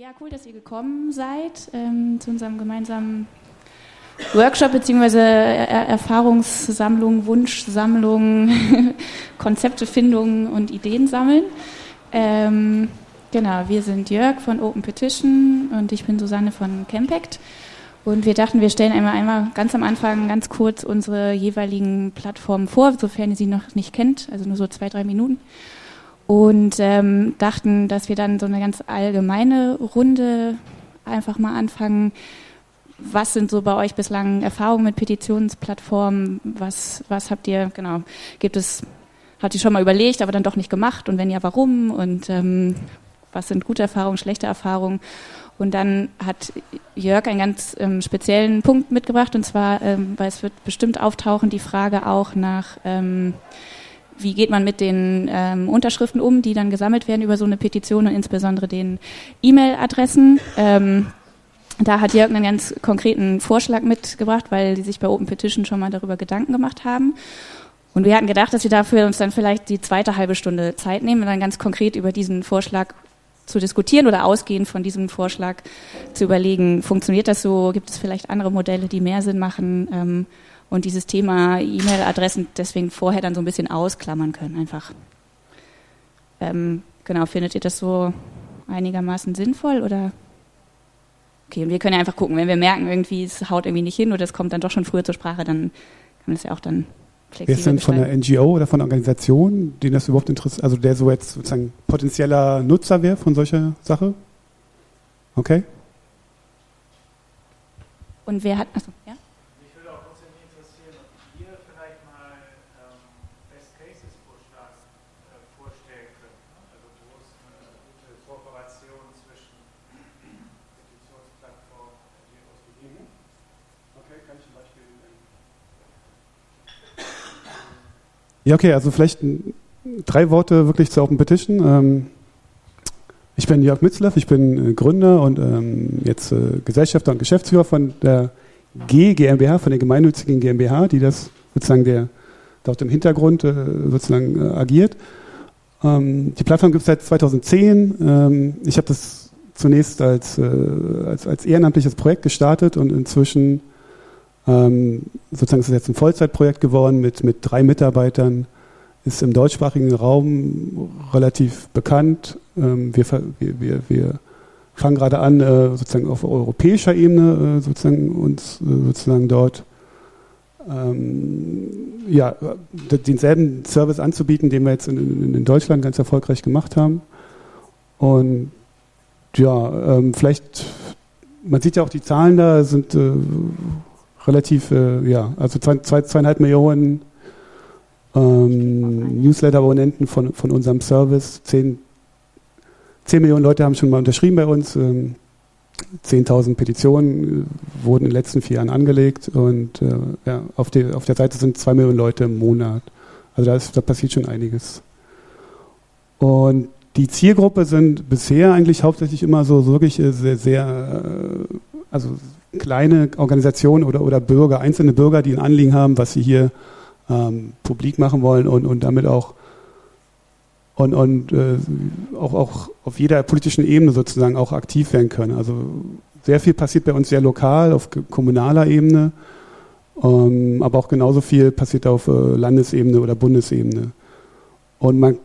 Ja, cool, dass ihr gekommen seid ähm, zu unserem gemeinsamen Workshop beziehungsweise er Erfahrungssammlung, Wunschsammlung, Konzeptefindung und Ideen sammeln. Ähm, genau, wir sind Jörg von Open Petition und ich bin Susanne von Campact. Und wir dachten, wir stellen einmal, einmal ganz am Anfang ganz kurz unsere jeweiligen Plattformen vor, sofern ihr sie noch nicht kennt, also nur so zwei, drei Minuten und ähm, dachten, dass wir dann so eine ganz allgemeine Runde einfach mal anfangen. Was sind so bei euch bislang Erfahrungen mit Petitionsplattformen? Was, was habt ihr, genau, gibt es, habt ihr schon mal überlegt, aber dann doch nicht gemacht? Und wenn ja, warum? Und ähm, was sind gute Erfahrungen, schlechte Erfahrungen? Und dann hat Jörg einen ganz ähm, speziellen Punkt mitgebracht, und zwar, ähm, weil es wird bestimmt auftauchen, die Frage auch nach, ähm, wie geht man mit den ähm, Unterschriften um, die dann gesammelt werden über so eine Petition und insbesondere den E-Mail-Adressen. Ähm, da hat Jörg einen ganz konkreten Vorschlag mitgebracht, weil die sich bei Open Petition schon mal darüber Gedanken gemacht haben. Und wir hatten gedacht, dass wir dafür uns dann vielleicht die zweite halbe Stunde Zeit nehmen und dann ganz konkret über diesen Vorschlag zu diskutieren oder ausgehend von diesem Vorschlag zu überlegen, funktioniert das so, gibt es vielleicht andere Modelle, die mehr Sinn machen, ähm, und dieses Thema E-Mail-Adressen deswegen vorher dann so ein bisschen ausklammern können einfach. Ähm, genau, findet ihr das so einigermaßen sinnvoll oder? Okay, und wir können ja einfach gucken, wenn wir merken, irgendwie es haut irgendwie nicht hin oder es kommt dann doch schon früher zur Sprache, dann kann man das ja auch dann flexibel Wer ist denn von der NGO oder von der Organisation, den das überhaupt interessiert, also der so jetzt sozusagen potenzieller Nutzer wäre von solcher Sache? Okay. Und wer hat, achso, ja? Okay, also vielleicht drei Worte wirklich zur Open Petition. Ähm, ich bin Jörg Mitzleff, ich bin äh, Gründer und ähm, jetzt äh, Gesellschafter und Geschäftsführer von der G GmbH, von der gemeinnützigen GmbH, die das sozusagen der dort im Hintergrund äh, sozusagen agiert. Ähm, die Plattform gibt es seit 2010. ich habe das zunächst als, als, als ehrenamtliches Projekt gestartet und inzwischen ähm, sozusagen ist es jetzt ein Vollzeitprojekt geworden mit, mit drei Mitarbeitern, ist im deutschsprachigen Raum relativ bekannt. Ähm, wir, wir, wir fangen gerade an, äh, sozusagen auf europäischer Ebene äh, sozusagen uns äh, sozusagen dort ähm, ja, denselben Service anzubieten, den wir jetzt in, in, Deutschland ganz erfolgreich gemacht haben. Und ja, ähm, vielleicht, man sieht ja auch die Zahlen da, sind äh, relativ, äh, ja, also zwei, zwei, zweieinhalb Millionen ähm, Newsletter-Abonnenten von, von unserem Service. Zehn, zehn Millionen Leute haben schon mal unterschrieben bei uns. Ähm, 10.000 Petitionen äh, wurden in den letzten vier Jahren angelegt und äh, ja, auf, die, auf der Seite sind zwei Millionen Leute im Monat. Also da, ist, da passiert schon einiges. Und die Zielgruppe sind bisher eigentlich hauptsächlich immer so, so wirklich äh, sehr, sehr, äh, also kleine Organisationen oder, oder Bürger, einzelne Bürger, die ein Anliegen haben, was sie hier ähm, publik machen wollen und, und damit auch und, und äh, auch, auch auf jeder politischen Ebene sozusagen auch aktiv werden können. Also sehr viel passiert bei uns sehr lokal, auf kommunaler Ebene, ähm, aber auch genauso viel passiert auf äh, Landesebene oder Bundesebene. Und man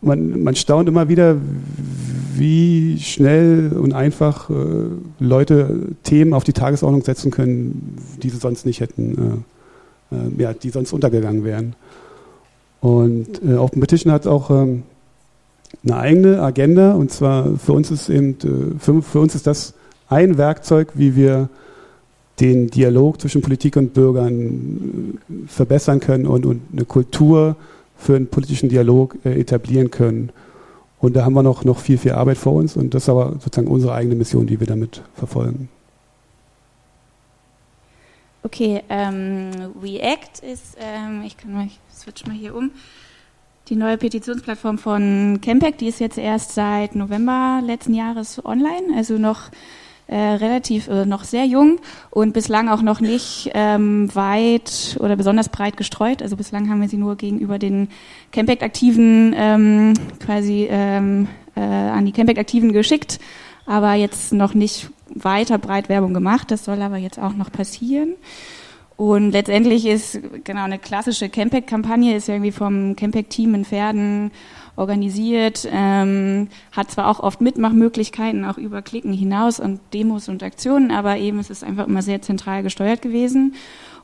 man, man staunt immer wieder, wie schnell und einfach äh, Leute Themen auf die Tagesordnung setzen können, die sie sonst nicht hätten, äh, äh, ja, die sonst untergegangen wären. Und äh, Open Petition hat auch ähm, eine eigene Agenda und zwar für uns ist eben äh, für, für, uns ist das ein Werkzeug, wie wir den Dialog zwischen Politik und Bürgern äh, verbessern können und, und eine Kultur für einen politischen Dialog äh, etablieren können. Und da haben wir noch, noch viel, viel Arbeit vor uns und das ist aber sozusagen unsere eigene Mission, die wir damit verfolgen. Okay, ähm, React ist, ähm, ich kann mal, switch mal hier um, die neue Petitionsplattform von Campact, die ist jetzt erst seit November letzten Jahres online, also noch äh, relativ äh, noch sehr jung und bislang auch noch nicht ähm, weit oder besonders breit gestreut. Also bislang haben wir sie nur gegenüber den Campact-Aktiven ähm, quasi ähm, äh, an die Campact-Aktiven geschickt. aber jetzt noch nicht weiter breit Werbung gemacht. Das soll aber jetzt auch noch passieren. Und letztendlich ist genau eine klassische Campact-Kampagne ist irgendwie vom Campact-Team in Pferden organisiert, ähm, hat zwar auch oft Mitmachmöglichkeiten, auch über Klicken hinaus und Demos und Aktionen, aber eben es ist einfach immer sehr zentral gesteuert gewesen.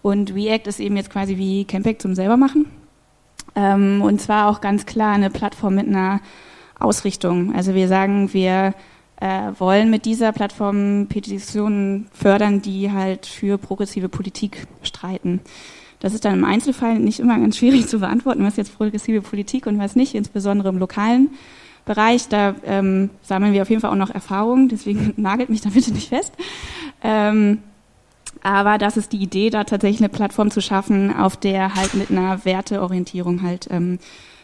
Und React ist eben jetzt quasi wie Campact zum selbermachen. Ähm, und zwar auch ganz klar eine Plattform mit einer Ausrichtung. Also wir sagen, wir äh, wollen mit dieser Plattform Petitionen fördern, die halt für progressive Politik streiten. Das ist dann im Einzelfall nicht immer ganz schwierig zu beantworten, was jetzt progressive Politik und was nicht, insbesondere im lokalen Bereich. Da ähm, sammeln wir auf jeden Fall auch noch Erfahrungen, deswegen nagelt mich da bitte nicht fest. Ähm, aber das ist die Idee, da tatsächlich eine Plattform zu schaffen, auf der halt mit einer Werteorientierung halt ähm,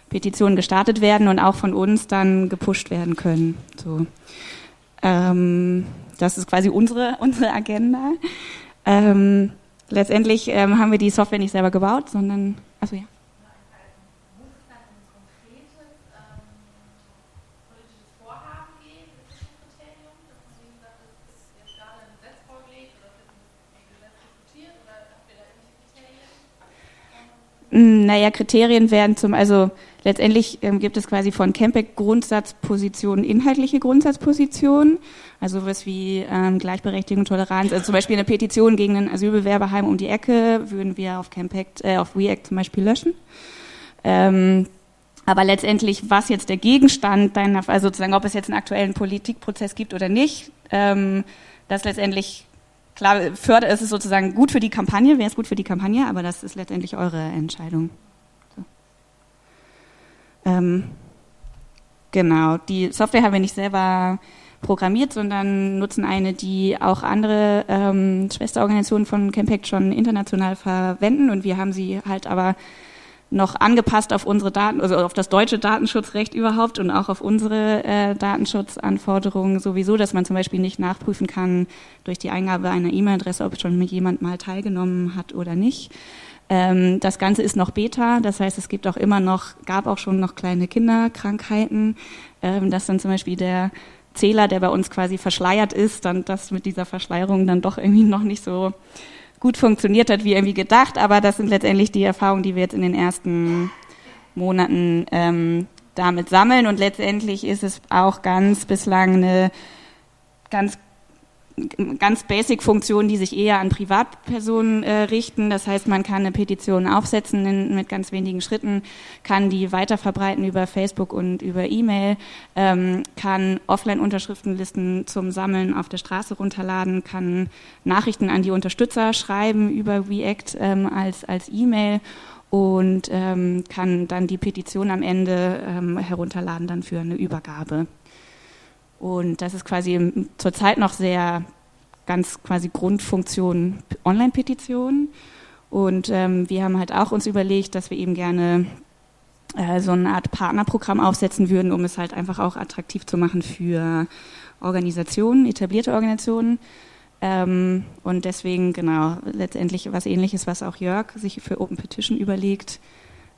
Petitionen gestartet werden und auch von uns dann gepusht werden können. So. Ähm, das ist quasi unsere, unsere Agenda. Ähm, letztendlich ähm, haben wir die Software nicht selber gebaut, sondern, also ja. Naja, Kriterien werden zum, also letztendlich ähm, gibt es quasi von Campec Grundsatzpositionen, inhaltliche Grundsatzpositionen, also was wie ähm, Gleichberechtigung, Toleranz, also zum Beispiel eine Petition gegen ein Asylbewerberheim um die Ecke würden wir auf Campec, äh, auf React zum Beispiel löschen. Ähm, aber letztendlich, was jetzt der Gegenstand deiner, also sozusagen, ob es jetzt einen aktuellen Politikprozess gibt oder nicht, ähm, das letztendlich Klar, Förder ist es sozusagen gut für die Kampagne, wäre es gut für die Kampagne, aber das ist letztendlich eure Entscheidung. Ähm, genau, die Software haben wir nicht selber programmiert, sondern nutzen eine, die auch andere ähm, Schwesterorganisationen von Campact schon international verwenden und wir haben sie halt aber noch angepasst auf unsere Daten, also auf das deutsche Datenschutzrecht überhaupt und auch auf unsere äh, Datenschutzanforderungen sowieso, dass man zum Beispiel nicht nachprüfen kann durch die Eingabe einer E-Mail-Adresse, ob schon jemand mal teilgenommen hat oder nicht. Ähm, das Ganze ist noch Beta, das heißt, es gibt auch immer noch, gab auch schon noch kleine Kinderkrankheiten, ähm, dass dann zum Beispiel der Zähler, der bei uns quasi verschleiert ist, dann das mit dieser Verschleierung dann doch irgendwie noch nicht so gut funktioniert hat, wie irgendwie gedacht. Aber das sind letztendlich die Erfahrungen, die wir jetzt in den ersten Monaten ähm, damit sammeln. Und letztendlich ist es auch ganz bislang eine ganz ganz basic Funktionen, die sich eher an Privatpersonen äh, richten. Das heißt, man kann eine Petition aufsetzen in, mit ganz wenigen Schritten, kann die weiterverbreiten über Facebook und über E-Mail, ähm, kann Offline-Unterschriftenlisten zum Sammeln auf der Straße runterladen, kann Nachrichten an die Unterstützer schreiben über React ähm, als, als E-Mail und ähm, kann dann die Petition am Ende ähm, herunterladen dann für eine Übergabe. Und das ist quasi zurzeit noch sehr ganz quasi Grundfunktion Online-Petition. Und ähm, wir haben halt auch uns überlegt, dass wir eben gerne äh, so eine Art Partnerprogramm aufsetzen würden, um es halt einfach auch attraktiv zu machen für Organisationen, etablierte Organisationen. Ähm, und deswegen, genau, letztendlich was ähnliches, was auch Jörg sich für Open Petition überlegt,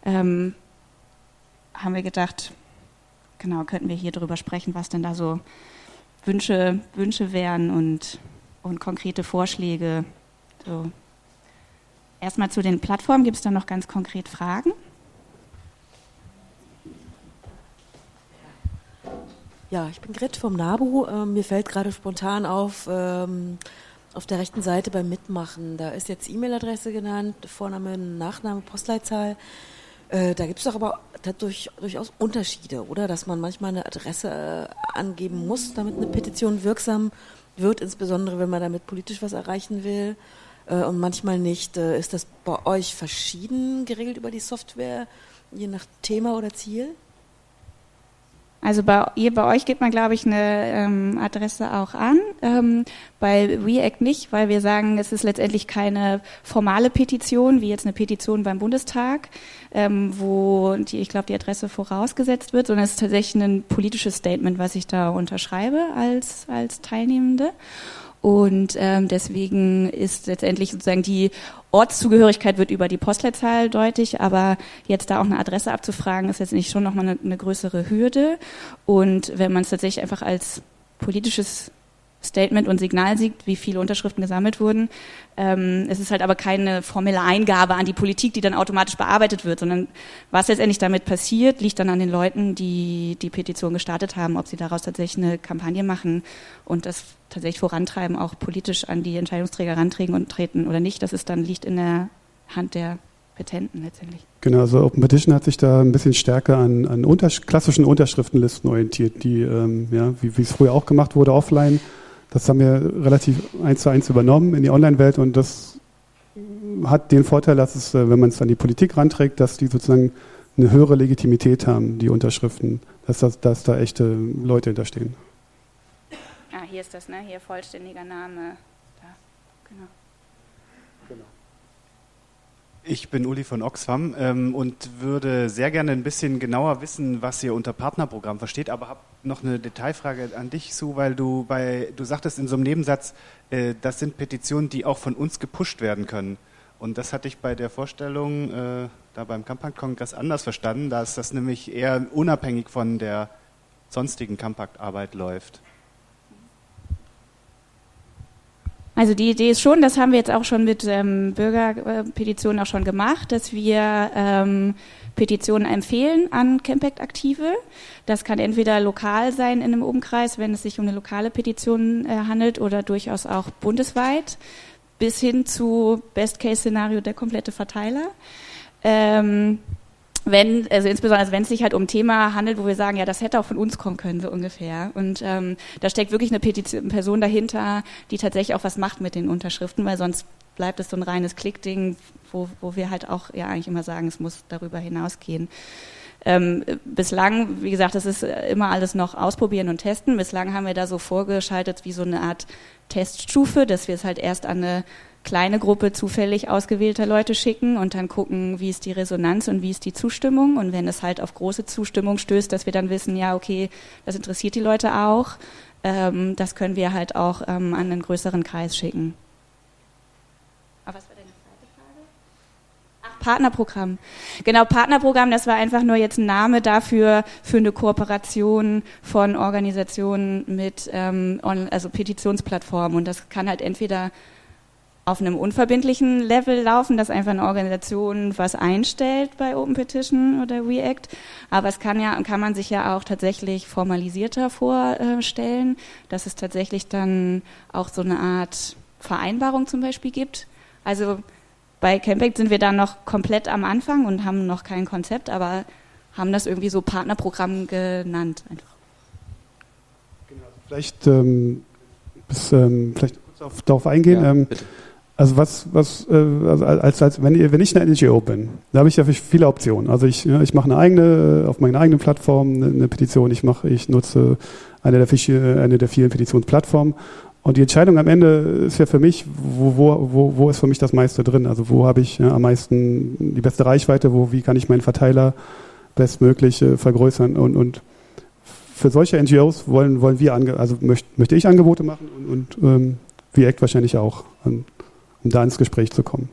ähm, haben wir gedacht, genau, könnten wir hier drüber sprechen, was denn da so Wünsche, Wünsche wären und, und konkrete Vorschläge. So. Erstmal zu den Plattformen. Gibt es da noch ganz konkret Fragen? Ja, ich bin Grit vom NABU. Ähm, mir fällt gerade spontan auf, ähm, auf der rechten Seite beim Mitmachen, da ist jetzt E-Mail-Adresse genannt, Vorname, Nachname, Postleitzahl. Äh, da gibt es doch aber durch, durchaus Unterschiede, oder? Dass man manchmal eine Adresse äh, angeben muss, damit eine Petition wirksam wird, insbesondere wenn man damit politisch was erreichen will äh, und manchmal nicht. Ist das bei euch verschieden geregelt über die Software, je nach Thema oder Ziel? Also bei, ihr, bei euch gibt man, glaube ich, eine ähm, Adresse auch an. Ähm, bei React nicht, weil wir sagen, es ist letztendlich keine formale Petition, wie jetzt eine Petition beim Bundestag, ähm, wo die, ich glaube, die Adresse vorausgesetzt wird, sondern es ist tatsächlich ein politisches Statement, was ich da unterschreibe als, als Teilnehmende. Und ähm, deswegen ist letztendlich sozusagen die Ortszugehörigkeit wird über die Postleitzahl deutlich, aber jetzt da auch eine Adresse abzufragen, ist jetzt nicht schon nochmal eine, eine größere Hürde. Und wenn man es tatsächlich einfach als politisches Statement und Signal sieht, wie viele Unterschriften gesammelt wurden. Ähm, es ist halt aber keine formelle Eingabe an die Politik, die dann automatisch bearbeitet wird, sondern was letztendlich damit passiert, liegt dann an den Leuten, die die Petition gestartet haben, ob sie daraus tatsächlich eine Kampagne machen und das tatsächlich vorantreiben, auch politisch an die Entscheidungsträger rantreten und treten oder nicht. Das ist dann liegt in der Hand der Petenten letztendlich. Genau, also Open Petition hat sich da ein bisschen stärker an, an untersch klassischen Unterschriftenlisten orientiert, die, ähm, ja, wie es früher auch gemacht wurde, offline. Das haben wir relativ eins zu eins übernommen in die Online-Welt und das hat den Vorteil, dass es, äh, wenn man es an die Politik ranträgt, dass die sozusagen eine höhere Legitimität haben, die Unterschriften, dass, das, dass da echte Leute hinterstehen. Ah, hier ist das, ne? Hier vollständiger Name. Da, genau. Genau. Ich bin Uli von Oxfam ähm, und würde sehr gerne ein bisschen genauer wissen, was ihr unter Partnerprogramm versteht, aber habe noch eine Detailfrage an dich, Sue, weil du bei, du sagtest in so einem Nebensatz, äh, das sind Petitionen, die auch von uns gepusht werden können. Und das hatte ich bei der Vorstellung äh, da beim Kampact-Kongress anders verstanden, dass das nämlich eher unabhängig von der sonstigen Kampact-Arbeit läuft. Also die Idee ist schon, das haben wir jetzt auch schon mit ähm, Bürgerpetitionen auch schon gemacht, dass wir ähm, Petitionen empfehlen an Campact-Aktive. Das kann entweder lokal sein in einem Umkreis, wenn es sich um eine lokale Petition äh, handelt, oder durchaus auch bundesweit, bis hin zu Best-Case-Szenario der komplette Verteiler. Ähm, wenn, also insbesondere also wenn es sich halt um ein Thema handelt, wo wir sagen, ja, das hätte auch von uns kommen können, so ungefähr. Und ähm, da steckt wirklich eine Petition, Person dahinter, die tatsächlich auch was macht mit den Unterschriften, weil sonst bleibt es so ein reines Klickding, wo, wo wir halt auch ja eigentlich immer sagen, es muss darüber hinausgehen. Ähm, bislang, wie gesagt, das ist immer alles noch ausprobieren und testen. Bislang haben wir da so vorgeschaltet wie so eine Art Teststufe, dass wir es halt erst an eine kleine Gruppe zufällig ausgewählter Leute schicken und dann gucken, wie ist die Resonanz und wie ist die Zustimmung. Und wenn es halt auf große Zustimmung stößt, dass wir dann wissen, ja, okay, das interessiert die Leute auch, ähm, das können wir halt auch ähm, an einen größeren Kreis schicken. Aber was war deine zweite Frage? Ach, Partnerprogramm. Genau, Partnerprogramm, das war einfach nur jetzt ein Name dafür, für eine Kooperation von Organisationen mit, ähm, also Petitionsplattformen. Und das kann halt entweder auf einem unverbindlichen Level laufen, dass einfach eine Organisation was einstellt bei Open Petition oder React. Aber es kann ja, kann man sich ja auch tatsächlich formalisierter vorstellen, dass es tatsächlich dann auch so eine Art Vereinbarung zum Beispiel gibt. Also bei Campact sind wir da noch komplett am Anfang und haben noch kein Konzept, aber haben das irgendwie so Partnerprogramm genannt einfach. Genau, vielleicht, ähm, bis, ähm, vielleicht kurz auf, darauf eingehen. Ja, ähm, also was, was, äh, also als, als wenn, wenn ich eine NGO bin, da habe ich ja viele Optionen. Also ich, ja, ich mache eine eigene, auf meiner eigenen Plattform eine, eine Petition, ich mache, ich nutze eine der, eine der vielen Petitionsplattformen. Und die Entscheidung am Ende ist ja für mich, wo, wo, wo, wo ist für mich das meiste drin? Also wo habe ich ja, am meisten die beste Reichweite, wo, wie kann ich meinen Verteiler bestmöglich äh, vergrößern? Und, und für solche NGOs wollen, wollen wir, ange also möchte, möchte ich Angebote machen und, und ähm, React wahrscheinlich auch. Und um da ins Gespräch zu kommen.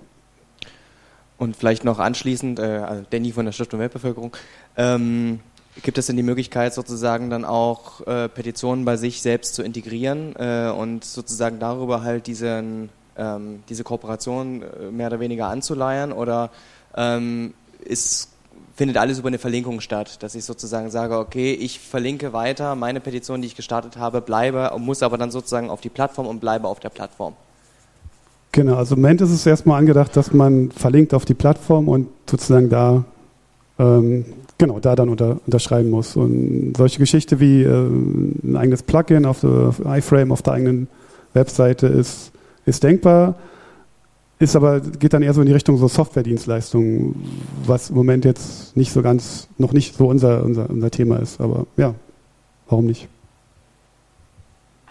Und vielleicht noch anschließend, äh, also Danny von der Stiftung Weltbevölkerung, ähm, gibt es denn die Möglichkeit, sozusagen dann auch äh, Petitionen bei sich selbst zu integrieren äh, und sozusagen darüber halt diesen, ähm, diese Kooperation äh, mehr oder weniger anzuleiern? Oder ähm, ist, findet alles über eine Verlinkung statt, dass ich sozusagen sage, okay, ich verlinke weiter meine Petition, die ich gestartet habe, bleibe, muss aber dann sozusagen auf die Plattform und bleibe auf der Plattform? Genau, also im Moment ist es erstmal angedacht, dass man verlinkt auf die Plattform und sozusagen da ähm, genau da dann unter, unterschreiben muss. Und solche Geschichte wie äh, ein eigenes Plugin auf, der, auf iFrame auf der eigenen Webseite ist, ist denkbar, ist aber geht dann eher so in die Richtung so Softwaredienstleistungen, was im Moment jetzt nicht so ganz noch nicht so unser unser, unser Thema ist. Aber ja, warum nicht?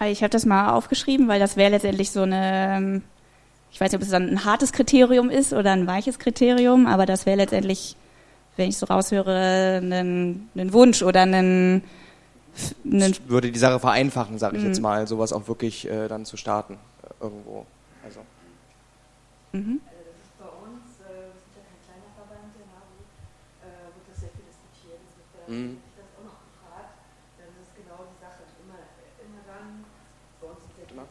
Ich habe das mal aufgeschrieben, weil das wäre letztendlich so eine ähm, ich weiß nicht, ob es dann ein hartes Kriterium ist oder ein weiches Kriterium, aber das wäre letztendlich, wenn ich so raushöre, ein, ein Wunsch oder ein ich würde die Sache vereinfachen, sage ich mhm. jetzt mal, sowas auch wirklich äh, dann zu starten äh, irgendwo. Also. Mhm. also das ist bei uns, äh, wir sind ja kein kleiner Verband in NABU, äh, wird das sehr viel diskutiert. Das wird, äh, mhm. ich das auch noch gefragt, dann ist genau die Sache. Immer, immer dann, bei uns sind ja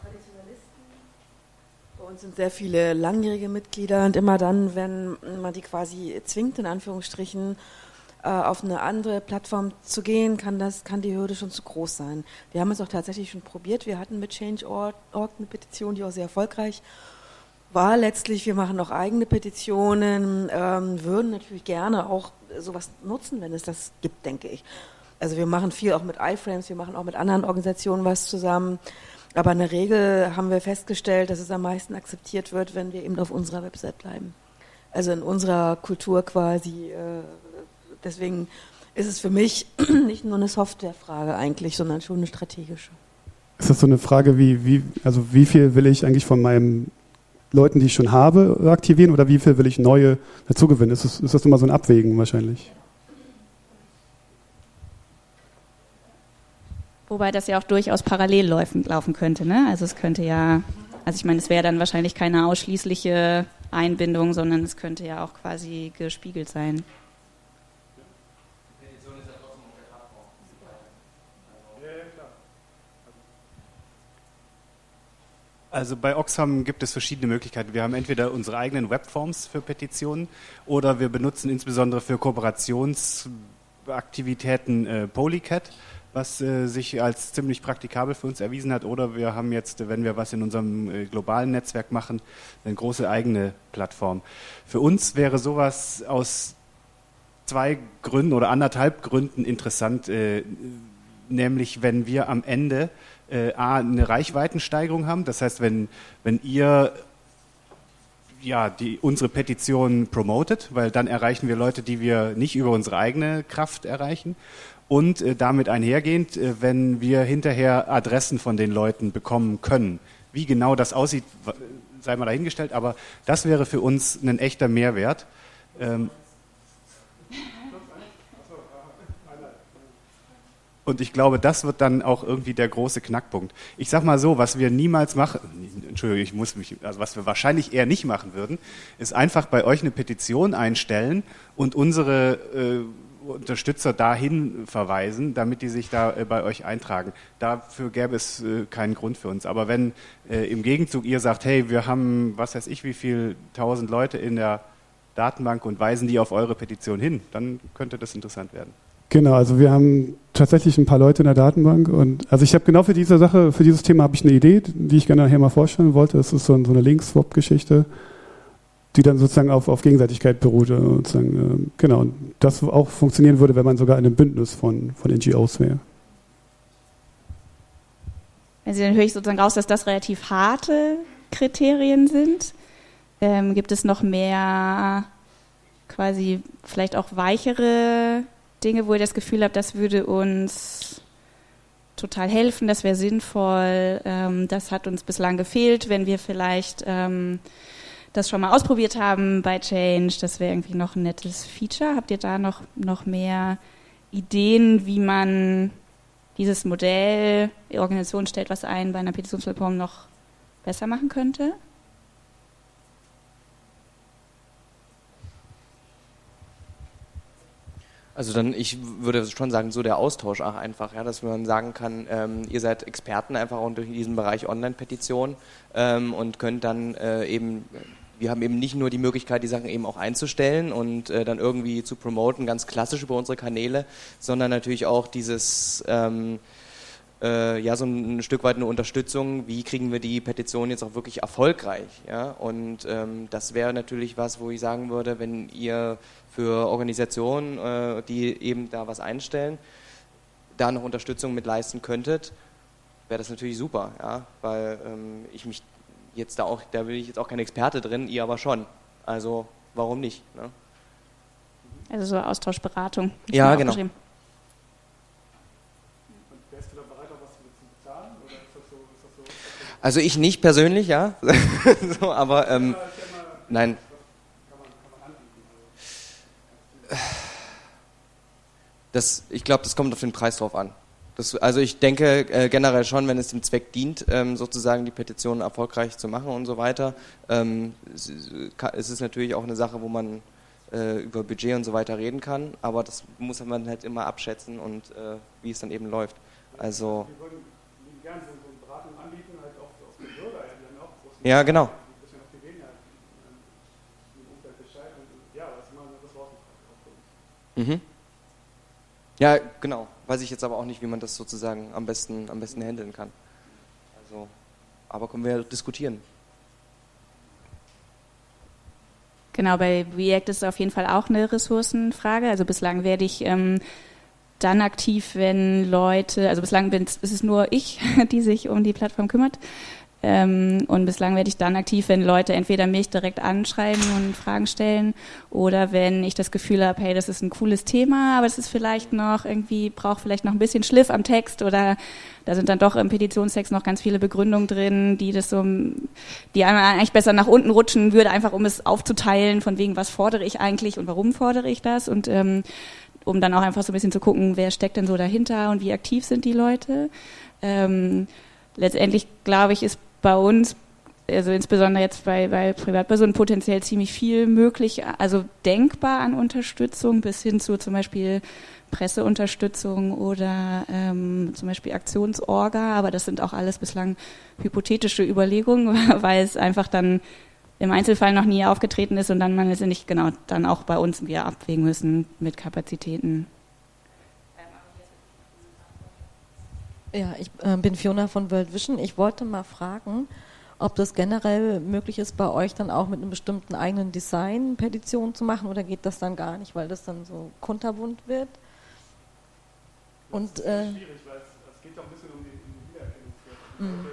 Bei uns sind sehr viele langjährige Mitglieder und immer dann, wenn man die quasi zwingt, in Anführungsstrichen, äh, auf eine andere Plattform zu gehen, kann, das, kann die Hürde schon zu groß sein. Wir haben es auch tatsächlich schon probiert. Wir hatten mit Change.org eine Petition, die auch sehr erfolgreich war letztlich. Wir machen auch eigene Petitionen, ähm, würden natürlich gerne auch sowas nutzen, wenn es das gibt, denke ich. Also wir machen viel auch mit iFrames, wir machen auch mit anderen Organisationen was zusammen. Aber in der Regel haben wir festgestellt, dass es am meisten akzeptiert wird, wenn wir eben auf unserer Website bleiben. Also in unserer Kultur quasi äh, deswegen ist es für mich nicht nur eine Softwarefrage eigentlich, sondern schon eine strategische. Ist das so eine Frage wie, wie, also wie viel will ich eigentlich von meinen Leuten, die ich schon habe, aktivieren oder wie viel will ich neue dazugewinnen? Ist das, ist das immer so ein Abwägen wahrscheinlich? Wobei das ja auch durchaus parallel laufen, laufen könnte. Ne? Also es könnte ja, also ich meine, es wäre dann wahrscheinlich keine ausschließliche Einbindung, sondern es könnte ja auch quasi gespiegelt sein. Also bei Oxfam gibt es verschiedene Möglichkeiten. Wir haben entweder unsere eigenen Webforms für Petitionen oder wir benutzen insbesondere für Kooperationsaktivitäten äh, Polycat, was äh, sich als ziemlich praktikabel für uns erwiesen hat. Oder wir haben jetzt, wenn wir was in unserem äh, globalen Netzwerk machen, eine große eigene Plattform. Für uns wäre sowas aus zwei Gründen oder anderthalb Gründen interessant, äh, nämlich wenn wir am Ende äh, A, eine Reichweitensteigerung haben. Das heißt, wenn, wenn ihr ja, die, unsere Petition promotet, weil dann erreichen wir Leute, die wir nicht über unsere eigene Kraft erreichen. Und äh, damit einhergehend, äh, wenn wir hinterher Adressen von den Leuten bekommen können. Wie genau das aussieht, sei mal dahingestellt, aber das wäre für uns ein echter Mehrwert. Ähm, Und ich glaube, das wird dann auch irgendwie der große Knackpunkt. Ich sag mal so, was wir niemals machen, Entschuldigung, ich muss mich, also was wir wahrscheinlich eher nicht machen würden, ist einfach bei euch eine Petition einstellen und unsere äh, Unterstützer dahin verweisen, damit die sich da äh, bei euch eintragen. Dafür gäbe es äh, keinen Grund für uns. Aber wenn äh, im Gegenzug ihr sagt, hey, wir haben, was weiß ich, wie viel tausend Leute in der Datenbank und weisen die auf eure Petition hin, dann könnte das interessant werden. Genau, also wir haben tatsächlich ein paar Leute in der Datenbank und also ich habe genau für diese Sache, für dieses Thema habe ich eine Idee, die ich gerne nachher mal vorstellen wollte. Das ist so, so eine Link-Swap-Geschichte, die dann sozusagen auf, auf Gegenseitigkeit beruht. Sozusagen, äh, genau, und das auch funktionieren würde, wenn man sogar in einem Bündnis von, von NGOs wäre. Also dann höre ich sozusagen raus, dass das relativ harte Kriterien sind. Ähm, gibt es noch mehr quasi vielleicht auch weichere Dinge, wo ihr das Gefühl habt, das würde uns total helfen, das wäre sinnvoll, ähm, das hat uns bislang gefehlt, wenn wir vielleicht ähm, das schon mal ausprobiert haben bei Change, das wäre irgendwie noch ein nettes Feature. Habt ihr da noch, noch mehr Ideen, wie man dieses Modell, die Organisation stellt was ein, bei einer Petitionsplattform noch besser machen könnte? Also dann, ich würde schon sagen, so der Austausch auch einfach, ja, dass man sagen kann, ähm, ihr seid Experten einfach auch in diesem Bereich Online-Petition ähm, und könnt dann äh, eben, wir haben eben nicht nur die Möglichkeit, die Sachen eben auch einzustellen und äh, dann irgendwie zu promoten, ganz klassisch über unsere Kanäle, sondern natürlich auch dieses ähm, äh, ja so ein, Stück weit eine Unterstützung, wie kriegen wir die Petition jetzt auch wirklich erfolgreich, ja, und ähm, das wäre natürlich was, wo ich sagen würde, wenn ihr für Organisationen, äh, die eben da was einstellen, da noch Unterstützung mit leisten könntet, wäre das natürlich super, ja, weil ähm, ich mich jetzt da auch, da bin ich jetzt auch kein Experte drin, ihr aber schon. Also warum nicht? Ne? Also so Austauschberatung. Ja, genau. Also ich nicht persönlich, ja, so, aber ähm, nein. Das, ich glaube, das kommt auf den Preis drauf an. Das, also ich denke äh, generell schon, wenn es dem Zweck dient, ähm, sozusagen die Petition erfolgreich zu machen und so weiter, ähm, es, es ist natürlich auch eine Sache, wo man äh, über Budget und so weiter reden kann, aber das muss man halt immer abschätzen und äh, wie es dann eben läuft. Also. Wir würden gerne so eine Beratung anbieten, halt auch für Ja, genau. Mhm. Ja, genau. Weiß ich jetzt aber auch nicht, wie man das sozusagen am besten, am besten handeln kann. Also, aber können wir diskutieren. Genau, bei React ist es auf jeden Fall auch eine Ressourcenfrage. Also bislang werde ich ähm, dann aktiv, wenn Leute, also bislang ist es nur ich, die sich um die Plattform kümmert. Ähm, und bislang werde ich dann aktiv, wenn Leute entweder mich direkt anschreiben und Fragen stellen oder wenn ich das Gefühl habe, hey, das ist ein cooles Thema, aber es ist vielleicht noch irgendwie, braucht vielleicht noch ein bisschen Schliff am Text oder da sind dann doch im Petitionstext noch ganz viele Begründungen drin, die das so, die eigentlich besser nach unten rutschen würde, einfach um es aufzuteilen, von wegen, was fordere ich eigentlich und warum fordere ich das und ähm, um dann auch einfach so ein bisschen zu gucken, wer steckt denn so dahinter und wie aktiv sind die Leute. Ähm, letztendlich, glaube ich, ist bei uns, also insbesondere jetzt bei, bei Privatpersonen, potenziell ziemlich viel möglich, also denkbar an Unterstützung bis hin zu zum Beispiel Presseunterstützung oder ähm, zum Beispiel Aktionsorga, aber das sind auch alles bislang hypothetische Überlegungen, weil es einfach dann im Einzelfall noch nie aufgetreten ist und dann man es nicht genau dann auch bei uns wieder abwägen müssen mit Kapazitäten. Ja, ich äh, bin Fiona von World Vision. Ich wollte mal fragen, ob das generell möglich ist, bei euch dann auch mit einem bestimmten eigenen Design Petitionen zu machen oder geht das dann gar nicht, weil das dann so kunterbunt wird? Und, das ist äh, schwierig, weil es, es, geht doch ein bisschen um die, um die Wiedererkennungswert. Mhm.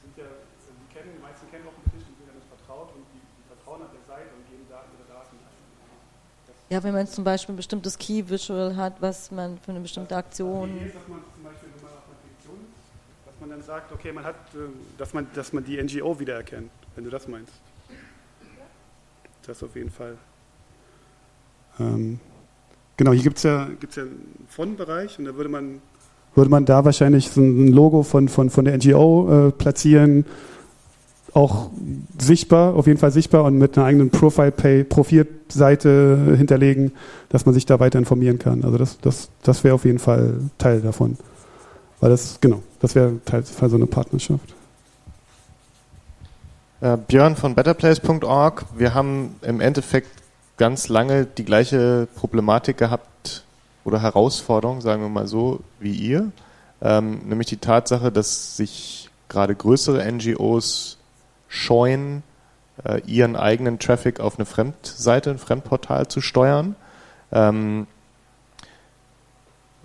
sind ja, die, kennen, die meisten kennen offensichtlich und sind ja nicht vertraut und die, die vertrauen an der Seite und geben Daten ihre Daten ein. Ja, wenn man zum Beispiel ein bestimmtes Key-Visual hat, was man für eine bestimmte Aktion. Die ist, dass man man dann sagt, okay, man hat, äh, dass man, dass man die NGO wiedererkennt, wenn du das meinst. Das auf jeden Fall. Ähm, genau, hier gibt es ja, gibt's ja einen Fondsbereich und da würde man, würde man da wahrscheinlich so ein Logo von, von, von der NGO äh, platzieren, auch sichtbar, auf jeden Fall sichtbar und mit einer eigenen Profile-Profilseite hinterlegen, dass man sich da weiter informieren kann. Also das, das, das wäre auf jeden Fall Teil davon. Weil das, genau, das wäre teils so eine Partnerschaft. Äh, Björn von betterplace.org. Wir haben im Endeffekt ganz lange die gleiche Problematik gehabt oder Herausforderung, sagen wir mal so, wie ihr. Ähm, nämlich die Tatsache, dass sich gerade größere NGOs scheuen, äh, ihren eigenen Traffic auf eine Fremdseite, ein Fremdportal zu steuern. Ähm,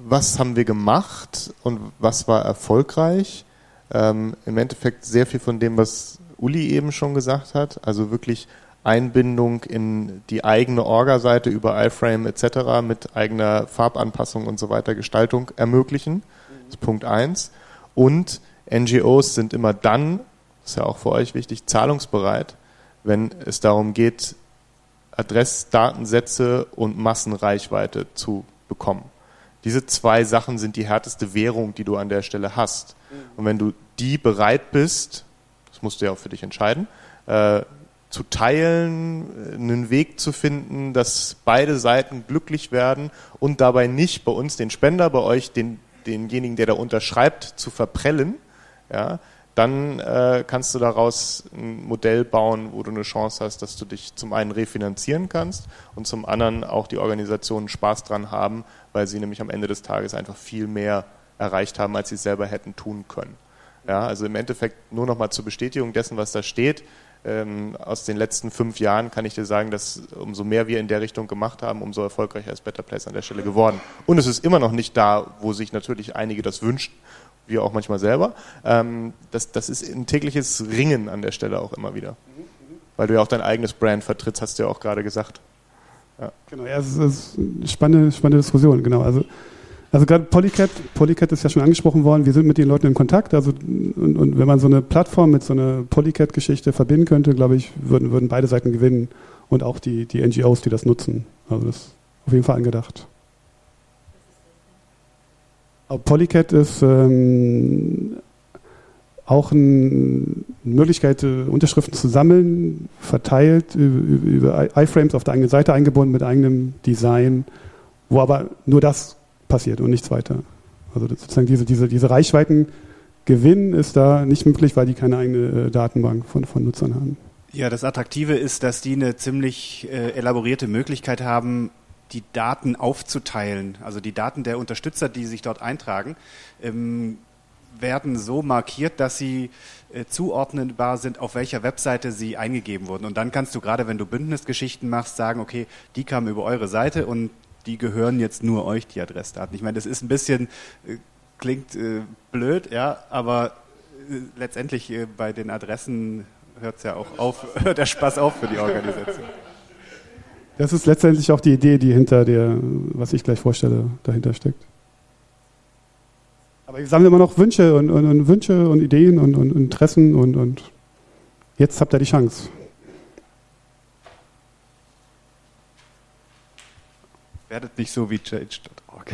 was haben wir gemacht und was war erfolgreich? Ähm, Im Endeffekt sehr viel von dem, was Uli eben schon gesagt hat, also wirklich Einbindung in die eigene Orga-Seite über iFrame etc. mit eigener Farbanpassung und so weiter Gestaltung ermöglichen. Das ist Punkt eins. Und NGOs sind immer dann, das ist ja auch für euch wichtig, zahlungsbereit, wenn es darum geht, Adressdatensätze und Massenreichweite zu bekommen. Diese zwei Sachen sind die härteste Währung, die du an der Stelle hast. Und wenn du die bereit bist, das musst du ja auch für dich entscheiden, äh, zu teilen, einen Weg zu finden, dass beide Seiten glücklich werden und dabei nicht bei uns den Spender, bei euch den, denjenigen, der da unterschreibt, zu verprellen, ja, dann äh, kannst du daraus ein Modell bauen, wo du eine Chance hast, dass du dich zum einen refinanzieren kannst und zum anderen auch die Organisationen Spaß dran haben, weil sie nämlich am Ende des Tages einfach viel mehr erreicht haben, als sie selber hätten tun können. Ja, also im Endeffekt nur nochmal zur Bestätigung dessen, was da steht. Ähm, aus den letzten fünf Jahren kann ich dir sagen, dass umso mehr wir in der Richtung gemacht haben, umso erfolgreicher ist Better Place an der Stelle geworden. Und es ist immer noch nicht da, wo sich natürlich einige das wünschen wir auch manchmal selber. Ähm, das, das ist ein tägliches Ringen an der Stelle auch immer wieder. Weil du ja auch dein eigenes Brand vertrittst, hast du ja auch gerade gesagt. Ja. Genau, ja, es ist eine spannende, spannende Diskussion, genau. Also, also gerade Polycat, Polycat ist ja schon angesprochen worden, wir sind mit den Leuten in Kontakt, also und, und wenn man so eine Plattform mit so einer Polycat-Geschichte verbinden könnte, glaube ich, würden, würden beide Seiten gewinnen und auch die, die NGOs, die das nutzen. Also das ist auf jeden Fall angedacht. Polycat ist ähm, auch eine Möglichkeit, äh, Unterschriften zu sammeln, verteilt über, iFrames auf der eigenen Seite eingebunden mit eigenem Design, wo aber nur das passiert und nichts weiter. Also sozusagen diese, diese, diese Reichweiten Gewinn ist da nicht möglich, weil die keine eigene äh, Datenbank von, von Nutzern haben. Ja, das Attraktive ist, dass die eine ziemlich äh, elaborierte Möglichkeit haben, die Daten aufzuteilen. Also die Daten der Unterstützer, die sich dort eintragen, ähm, werden so markiert, dass sie äh, zuordnenbar sind, auf welcher Webseite sie eingegeben wurden. Und dann kannst du gerade, wenn du Bündnisgeschichten machst, sagen, okay, die kamen über eure Seite und die gehören jetzt nur euch, die Adressdaten. Ich meine, das ist ein bisschen, äh, klingt äh, blöd, ja, aber äh, letztendlich äh, bei den Adressen hört es ja auch auf, hört der Spaß auf für die Organisation. Das ist letztendlich auch die Idee, die hinter der, was ich gleich vorstelle, dahinter steckt. Aber ich sammle immer noch Wünsche und, und, und Wünsche und Ideen und, und Interessen und, und jetzt habt ihr die Chance. Werdet nicht so wie change.org.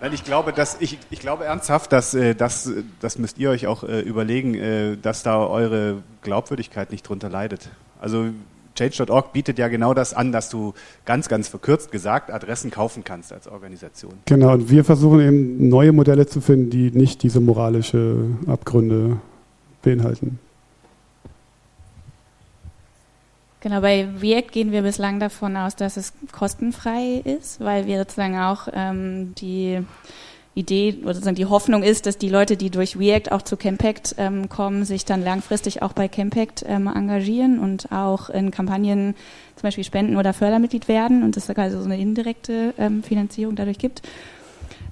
Nein, ich glaube, dass ich, ich glaube ernsthaft, dass äh, das, das müsst ihr euch auch äh, überlegen, äh, dass da eure Glaubwürdigkeit nicht drunter leidet. Also Change.org bietet ja genau das an, dass du ganz, ganz verkürzt gesagt Adressen kaufen kannst als Organisation. Genau, und wir versuchen eben neue Modelle zu finden, die nicht diese moralische Abgründe beinhalten. Genau, bei React gehen wir bislang davon aus, dass es kostenfrei ist, weil wir sozusagen auch ähm, die Idee oder sozusagen die Hoffnung ist, dass die Leute, die durch React auch zu Campact ähm, kommen, sich dann langfristig auch bei Campact ähm, engagieren und auch in Kampagnen zum Beispiel Spenden oder Fördermitglied werden und es also so eine indirekte ähm, Finanzierung dadurch gibt.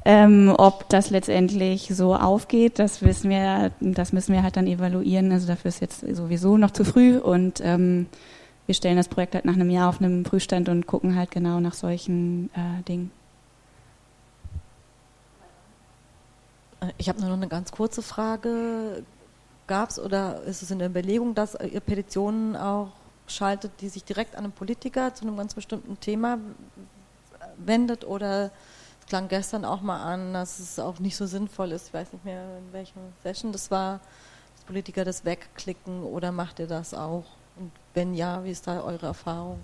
Ähm, ob das letztendlich so aufgeht, das wissen wir, das müssen wir halt dann evaluieren. Also dafür ist jetzt sowieso noch zu früh und ähm, wir stellen das Projekt halt nach einem Jahr auf einem Prüfstand und gucken halt genau nach solchen äh, Dingen. Ich habe nur noch eine ganz kurze Frage. Gab es oder ist es in der Überlegung, dass ihr Petitionen auch schaltet, die sich direkt an einen Politiker zu einem ganz bestimmten Thema wendet? Oder es klang gestern auch mal an, dass es auch nicht so sinnvoll ist, ich weiß nicht mehr, in welcher Session das war, dass Politiker das wegklicken oder macht ihr das auch? Und wenn ja, wie ist da eure Erfahrung?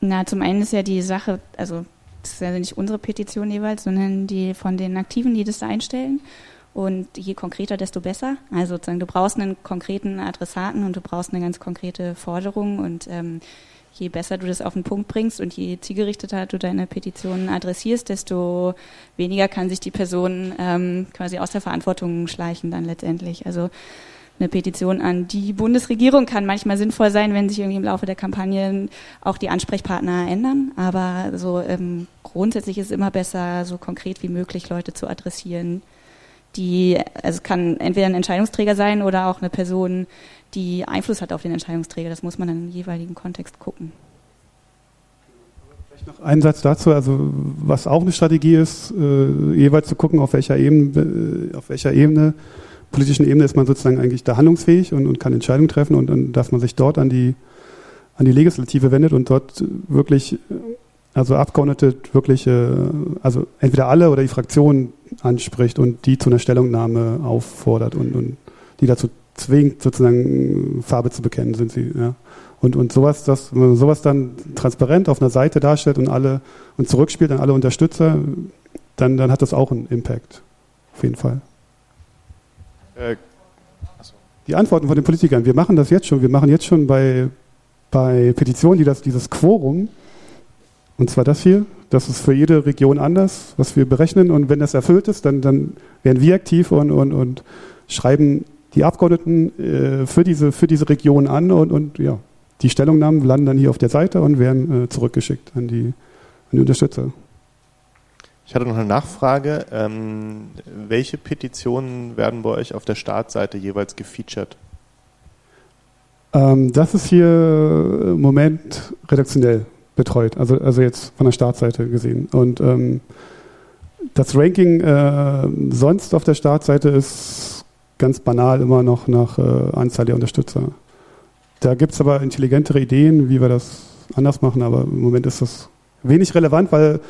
Na, zum einen ist ja die Sache, also das ist ja nicht unsere Petition jeweils, sondern die von den Aktiven, die das da einstellen. Und je konkreter, desto besser. Also sozusagen, du brauchst einen konkreten Adressaten und du brauchst eine ganz konkrete Forderung. Und ähm, je besser du das auf den Punkt bringst und je zielgerichteter du deine Petition adressierst, desto weniger kann sich die Person ähm, quasi aus der Verantwortung schleichen dann letztendlich. Also eine Petition an die Bundesregierung kann manchmal sinnvoll sein, wenn sich irgendwie im Laufe der Kampagnen auch die Ansprechpartner ändern. Aber so ähm, grundsätzlich ist es immer besser, so konkret wie möglich Leute zu adressieren, die, also es kann entweder ein Entscheidungsträger sein oder auch eine Person, die Einfluss hat auf den Entscheidungsträger. Das muss man dann im jeweiligen Kontext gucken. Vielleicht noch ein Satz dazu, also was auch eine Strategie ist, äh, jeweils zu gucken, auf welcher Ebene, äh, auf welcher Ebene politischen Ebene ist man sozusagen eigentlich da handlungsfähig und, und kann Entscheidungen treffen und, und dass man sich dort an die, an die Legislative wendet und dort wirklich, also Abgeordnete wirklich, äh, also entweder alle oder die Fraktionen anspricht und die zu einer Stellungnahme auffordert und, und die dazu zwingt, sozusagen Farbe zu bekennen, sind sie, ja. Und, und sowas, das, wenn man sowas dann transparent auf einer Seite darstellt und alle und zurückspielt an alle Unterstützer, dann, dann hat das auch einen Impact. Auf jeden Fall. Äh, die Antworten von den Politikern. Wir machen das jetzt schon. Wir machen jetzt schon bei, bei Petitionen, die das, dieses Quorum, und zwar das hier, das ist für jede Region anders, was wir berechnen. Und wenn das erfüllt ist, dann, dann werden wir aktiv und, und, und schreiben die Abgeordneten äh, für, diese, für diese Region an und, und ja, die Stellungnahmen landen dann hier auf der Seite und werden äh, zurückgeschickt an die, an die Unterstützer. Ich hatte noch eine Nachfrage. Ähm, welche Petitionen werden bei euch auf der Startseite jeweils gefeatured? Ähm, das ist hier im Moment redaktionell betreut, also, also jetzt von der Startseite gesehen. Und ähm, das Ranking äh, sonst auf der Startseite ist ganz banal immer noch nach äh, Anzahl der Unterstützer. Da gibt es aber intelligentere Ideen, wie wir das anders machen, aber im Moment ist das wenig relevant, weil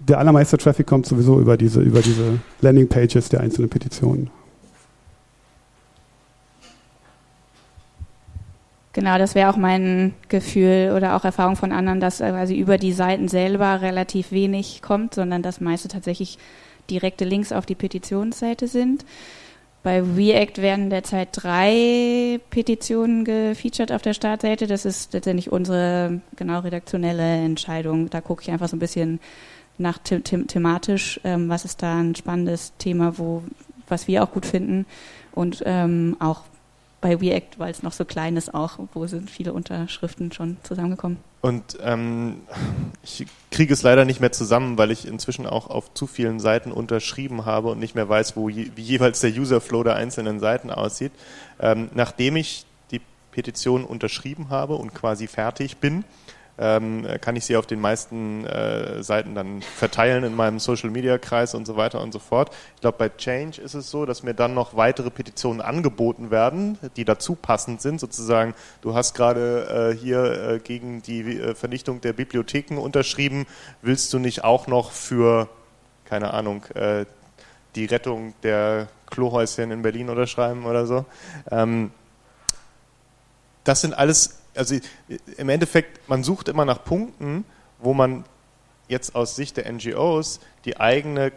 der allermeiste Traffic kommt sowieso über diese, über diese Landingpages der einzelnen Petitionen. Genau, das wäre auch mein Gefühl oder auch Erfahrung von anderen, dass quasi über die Seiten selber relativ wenig kommt, sondern das meiste tatsächlich direkte Links auf die Petitionsseite sind. Bei React werden derzeit drei Petitionen gefeatured auf der Startseite. Das ist letztendlich unsere genau redaktionelle Entscheidung. Da gucke ich einfach so ein bisschen nach the the thematisch, ähm, was ist da ein spannendes Thema, wo, was wir auch gut finden. Und ähm, auch bei React, weil es noch so klein ist, auch, wo sind viele Unterschriften schon zusammengekommen. Und ähm, ich kriege es leider nicht mehr zusammen, weil ich inzwischen auch auf zu vielen Seiten unterschrieben habe und nicht mehr weiß, wo je, wie jeweils der Userflow der einzelnen Seiten aussieht. Ähm, nachdem ich die Petition unterschrieben habe und quasi fertig bin, ähm, kann ich sie auf den meisten äh, Seiten dann verteilen in meinem Social Media Kreis und so weiter und so fort. Ich glaube, bei Change ist es so, dass mir dann noch weitere Petitionen angeboten werden, die dazu passend sind. Sozusagen, du hast gerade äh, hier äh, gegen die äh, Vernichtung der Bibliotheken unterschrieben. Willst du nicht auch noch für, keine Ahnung, äh, die Rettung der Klohäuschen in Berlin unterschreiben oder so? Ähm, das sind alles also im Endeffekt, man sucht immer nach Punkten, wo man jetzt aus Sicht der NGOs die eigene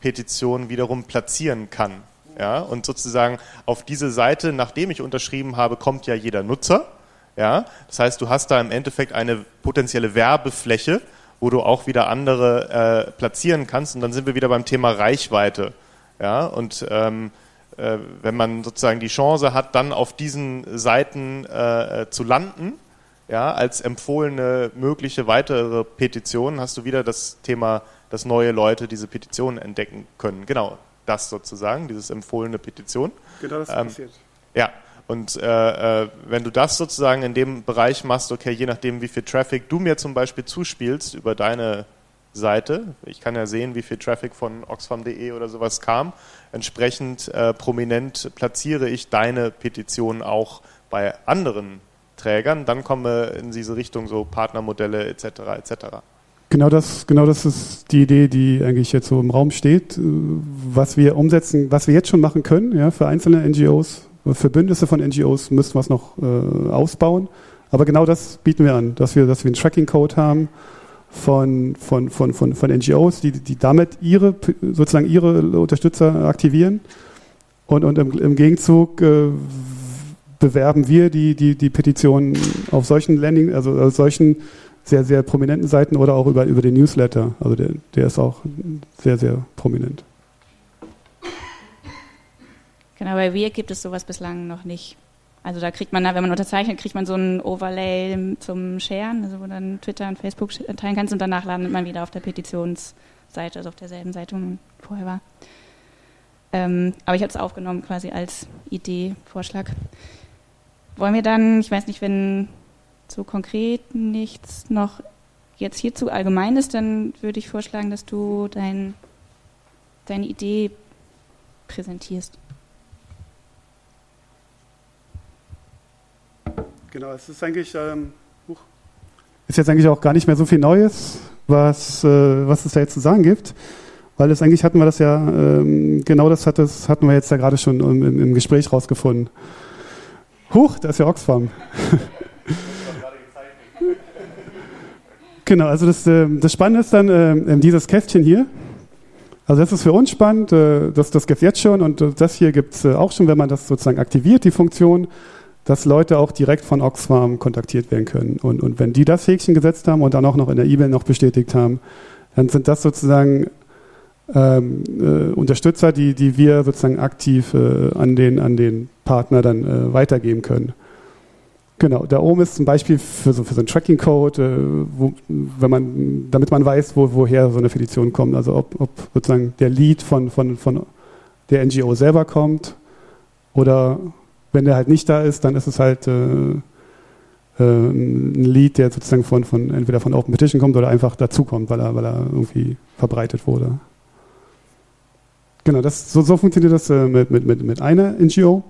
Petition wiederum platzieren kann. Ja, und sozusagen auf diese Seite, nachdem ich unterschrieben habe, kommt ja jeder Nutzer. Ja, das heißt, du hast da im Endeffekt eine potenzielle Werbefläche, wo du auch wieder andere äh, platzieren kannst. Und dann sind wir wieder beim Thema Reichweite. Ja, und ähm, äh, wenn man sozusagen die Chance hat, dann auf diesen Seiten äh, äh, zu landen, ja, als empfohlene mögliche weitere Petition, hast du wieder das Thema, dass neue Leute diese Petition entdecken können. Genau, das sozusagen, dieses empfohlene Petition. Genau, das ähm, passiert. Ja, und äh, äh, wenn du das sozusagen in dem Bereich machst, okay, je nachdem, wie viel Traffic du mir zum Beispiel zuspielst über deine Seite, ich kann ja sehen, wie viel Traffic von oxfam.de oder sowas kam, entsprechend äh, prominent platziere ich deine Petition auch bei anderen Trägern, dann kommen wir in diese Richtung so Partnermodelle etc. etc. Genau das, genau das ist die Idee, die eigentlich jetzt so im Raum steht, was wir umsetzen, was wir jetzt schon machen können, ja, für einzelne NGOs, für Bündnisse von NGOs müssen wir es noch äh, ausbauen. Aber genau das bieten wir an, dass wir, dass wir einen Tracking-Code haben, von, von, von, von, von NGOs, die, die damit ihre, sozusagen ihre Unterstützer aktivieren. Und, und im, im Gegenzug äh, bewerben wir die, die, die Petitionen auf solchen Landing, also auf solchen sehr, sehr prominenten Seiten oder auch über, über den Newsletter. Also der, der ist auch sehr, sehr prominent. Genau, bei Wir gibt es sowas bislang noch nicht. Also da kriegt man, wenn man unterzeichnet, kriegt man so ein Overlay zum Sharen, also wo dann Twitter und Facebook teilen kannst und danach landet man wieder auf der Petitionsseite, also auf derselben Seite, wo man vorher war. Ähm, aber ich habe es aufgenommen quasi als Idee, Vorschlag. Wollen wir dann, ich weiß nicht, wenn so konkret nichts noch jetzt hierzu allgemein ist, dann würde ich vorschlagen, dass du dein, deine Idee präsentierst. Genau, es ist eigentlich, ähm, ist jetzt eigentlich auch gar nicht mehr so viel Neues, was, äh, was es da jetzt zu sagen gibt, weil es eigentlich hatten wir das ja, ähm, genau das, hat das hatten wir jetzt ja gerade schon im, im Gespräch rausgefunden. Huch, da ist ja Oxfam. genau, also das, äh, das Spannende ist dann äh, dieses Kästchen hier. Also das ist für uns spannend, äh, das, das gibt es jetzt schon und das hier gibt es äh, auch schon, wenn man das sozusagen aktiviert, die Funktion dass Leute auch direkt von Oxfam kontaktiert werden können. Und, und wenn die das Häkchen gesetzt haben und dann auch noch in der E-Mail noch bestätigt haben, dann sind das sozusagen ähm, äh, Unterstützer, die, die wir sozusagen aktiv äh, an, den, an den Partner dann äh, weitergeben können. Genau, da oben ist zum Beispiel für so, für so einen Tracking-Code, äh, wenn man, damit man weiß, wo, woher so eine Petition kommt, also ob, ob sozusagen der Lead von, von, von der NGO selber kommt oder wenn der halt nicht da ist, dann ist es halt äh, äh, ein Lied, der sozusagen von, von entweder von Open Petition kommt oder einfach dazukommt, weil er, weil er irgendwie verbreitet wurde. Genau, das, so, so funktioniert das äh, mit, mit, mit, mit einer NGO.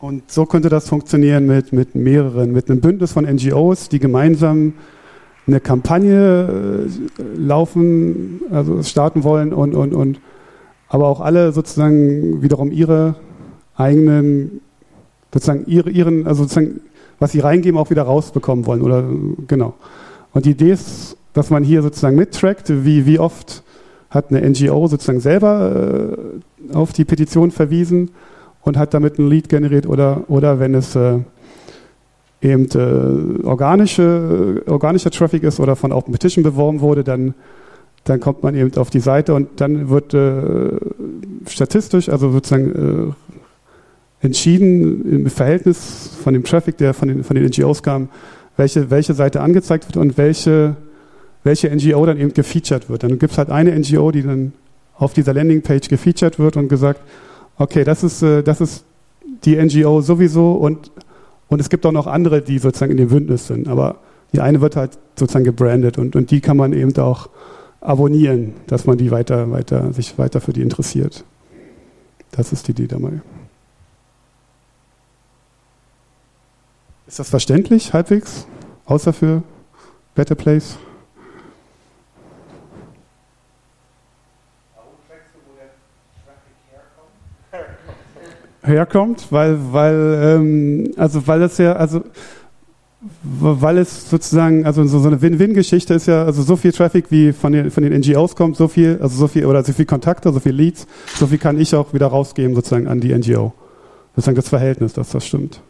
Und so könnte das funktionieren mit, mit mehreren, mit einem Bündnis von NGOs, die gemeinsam eine Kampagne äh, laufen, also starten wollen und, und, und aber auch alle sozusagen wiederum ihre eigenen, sozusagen ihre, ihren, also sozusagen, was sie reingeben, auch wieder rausbekommen wollen. Oder genau. Und die Idee ist dass man hier sozusagen mittrackt, wie, wie oft hat eine NGO sozusagen selber äh, auf die Petition verwiesen und hat damit ein Lead generiert oder, oder wenn es äh, eben äh, organische, organischer Traffic ist oder von Open Petition beworben wurde, dann, dann kommt man eben auf die Seite und dann wird äh, statistisch, also sozusagen äh, entschieden im Verhältnis von dem Traffic, der von den, von den NGOs kam, welche, welche Seite angezeigt wird und welche, welche NGO dann eben gefeatured wird. Dann gibt es halt eine NGO, die dann auf dieser Landingpage gefeatured wird und gesagt, okay, das ist, äh, das ist die NGO sowieso und, und es gibt auch noch andere, die sozusagen in dem Bündnis sind. Aber die eine wird halt sozusagen gebrandet und, und die kann man eben auch abonnieren, dass man die weiter, weiter, sich weiter für die interessiert. Das ist die Idee dabei. Ist das verständlich, halbwegs? Außer für Better Place? herkommt, weil, weil, ähm, also weil es ja, also weil es sozusagen, also so, eine Win-Win-Geschichte ist ja, also so viel Traffic wie von den, von den NGOs kommt, so viel, also so viel, oder so viel Kontakte, so viel Leads, so viel kann ich auch wieder rausgeben sozusagen an die NGO. Sozusagen das Verhältnis, dass das stimmt.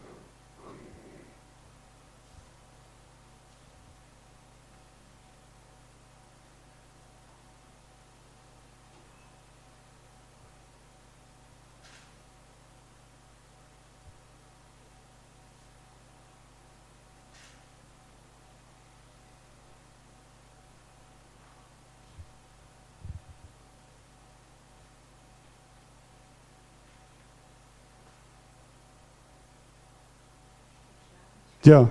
Ja.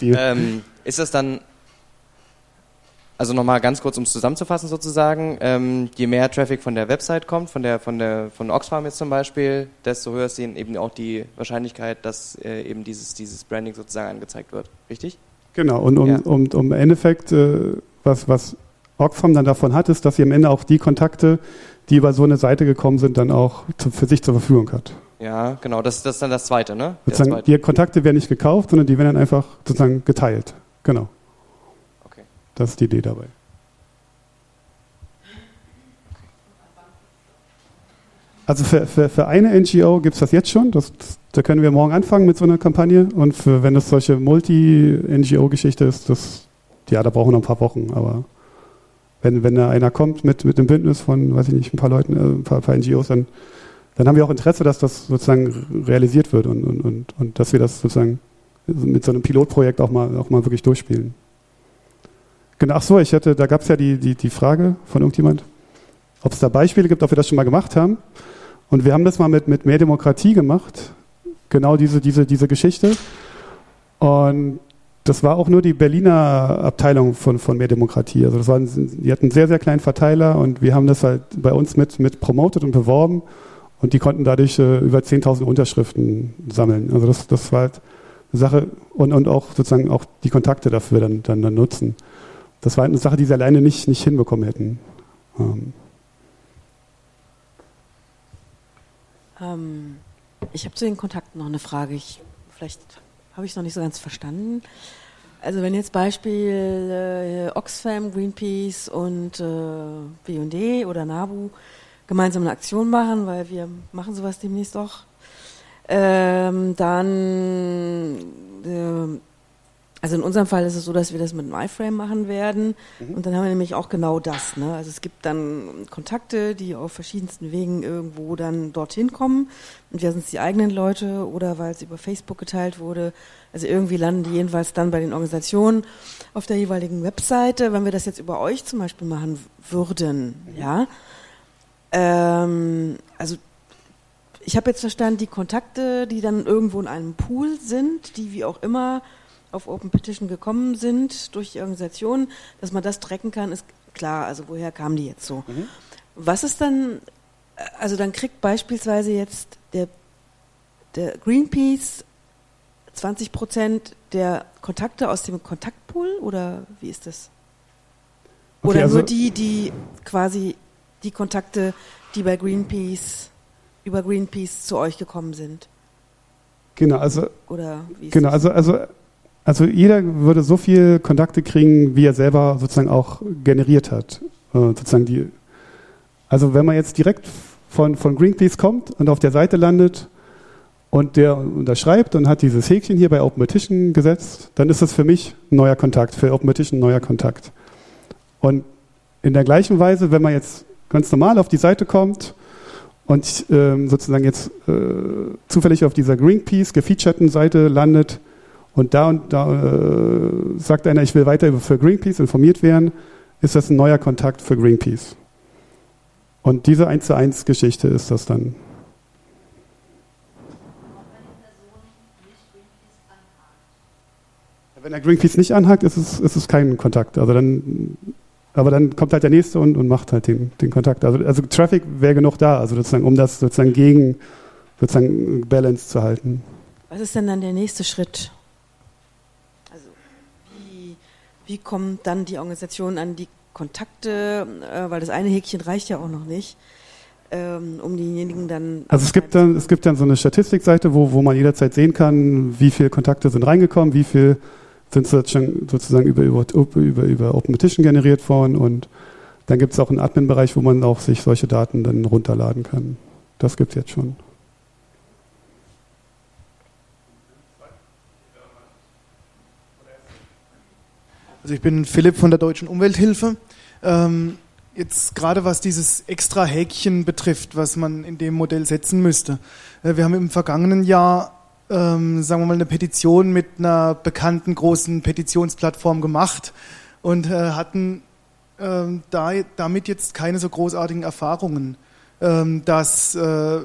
Ähm, ist das dann, also nochmal ganz kurz, um es zusammenzufassen sozusagen, ähm, je mehr Traffic von der Website kommt, von der von der von Oxfam jetzt zum Beispiel, desto höher ist eben auch die Wahrscheinlichkeit, dass äh, eben dieses dieses Branding sozusagen angezeigt wird, richtig? Genau. Und um, ja. um, um im Endeffekt äh, was was Oxfam dann davon hat, ist, dass sie am Ende auch die Kontakte, die über so eine Seite gekommen sind, dann auch zu, für sich zur Verfügung hat. Ja, genau, das, das ist dann das Zweite, ne? Sozusagen, zweite. Die Kontakte werden nicht gekauft, sondern die werden dann einfach sozusagen geteilt. Genau. Okay. Das ist die Idee dabei. Also für, für, für eine NGO gibt es das jetzt schon. Das, da können wir morgen anfangen mit so einer Kampagne. Und für, wenn es solche Multi-NGO-Geschichte ist, das, ja, da brauchen wir noch ein paar Wochen. Aber wenn, wenn da einer kommt mit, mit einem Bündnis von, weiß ich nicht, ein paar Leuten, äh, ein paar, paar NGOs, dann, dann haben wir auch Interesse, dass das sozusagen realisiert wird und, und, und, und dass wir das sozusagen mit so einem Pilotprojekt auch mal, auch mal wirklich durchspielen. Genau, ach so, ich hatte, da gab es ja die, die, die Frage von irgendjemand, ob es da Beispiele gibt, ob wir das schon mal gemacht haben. Und wir haben das mal mit, mit mehr Demokratie gemacht, genau diese, diese, diese Geschichte. Und das war auch nur die Berliner Abteilung von, von Mehr Demokratie. Also das waren, die hatten einen sehr, sehr kleinen Verteiler und wir haben das halt bei uns mit, mit promotet und beworben und die konnten dadurch äh, über 10.000 Unterschriften sammeln. Also das, das war halt eine Sache und, und auch sozusagen auch die Kontakte dafür dann, dann, dann nutzen. Das war halt eine Sache, die sie alleine nicht, nicht hinbekommen hätten. Ähm. Ähm, ich habe zu den Kontakten noch eine Frage. Ich, vielleicht habe ich noch nicht so ganz verstanden. Also wenn jetzt Beispiel äh, Oxfam, Greenpeace und äh, BD oder NABU gemeinsam eine Aktion machen, weil wir machen sowas demnächst auch, ähm, dann äh, also in unserem Fall ist es so, dass wir das mit einem iFrame machen werden. Mhm. Und dann haben wir nämlich auch genau das. Ne? Also es gibt dann Kontakte, die auf verschiedensten Wegen irgendwo dann dorthin kommen. Entweder sind es die eigenen Leute oder weil es über Facebook geteilt wurde. Also irgendwie landen die jedenfalls dann bei den Organisationen auf der jeweiligen Webseite. Wenn wir das jetzt über euch zum Beispiel machen würden, mhm. ja. Ähm, also ich habe jetzt verstanden, die Kontakte, die dann irgendwo in einem Pool sind, die wie auch immer auf Open Petition gekommen sind durch die Organisation, dass man das tracken kann, ist klar. Also woher kamen die jetzt so? Mhm. Was ist dann, also dann kriegt beispielsweise jetzt der, der Greenpeace 20 Prozent der Kontakte aus dem Kontaktpool oder wie ist das? Oder okay, also nur die, die quasi die Kontakte, die bei Greenpeace über Greenpeace zu euch gekommen sind? Genau, also, Oder wie ist genau, das? also, also, also jeder würde so viel Kontakte kriegen, wie er selber sozusagen auch generiert hat. Äh, sozusagen die, also wenn man jetzt direkt von, von Greenpeace kommt und auf der Seite landet und der unterschreibt und hat dieses Häkchen hier bei Open Petition gesetzt, dann ist das für mich ein neuer Kontakt, für Open Petition ein neuer Kontakt. Und in der gleichen Weise, wenn man jetzt ganz normal auf die Seite kommt und ähm, sozusagen jetzt äh, zufällig auf dieser Greenpeace gefeaturten Seite landet und da und da äh, sagt einer, ich will weiter für Greenpeace informiert werden, ist das ein neuer Kontakt für Greenpeace. Und diese 1 zu 1 Geschichte ist das dann. Wenn der Greenpeace nicht anhakt, ist es, ist es kein Kontakt. Also dann, aber dann kommt halt der nächste und, und macht halt den, den Kontakt. Also, also Traffic wäre genug da, also sozusagen, um das sozusagen gegen sozusagen Balance zu halten. Was ist denn dann der nächste Schritt? Also wie, kommt dann die Organisation an die Kontakte, äh, weil das eine Häkchen reicht ja auch noch nicht, ähm, um diejenigen dann... Also es gibt dann, es gibt dann so eine Statistikseite, wo, wo man jederzeit sehen kann, wie viele Kontakte sind reingekommen, wie viel sind sozusagen über, über, über, über Open Petition generiert worden und dann gibt es auch einen Admin-Bereich, wo man auch sich solche Daten dann runterladen kann. Das gibt es jetzt schon. Also ich bin Philipp von der Deutschen Umwelthilfe. Ähm, jetzt gerade was dieses extra Häkchen betrifft, was man in dem Modell setzen müsste. Äh, wir haben im vergangenen Jahr, ähm, sagen wir mal, eine Petition mit einer bekannten großen Petitionsplattform gemacht und äh, hatten ähm, da, damit jetzt keine so großartigen Erfahrungen. Ähm, dass äh,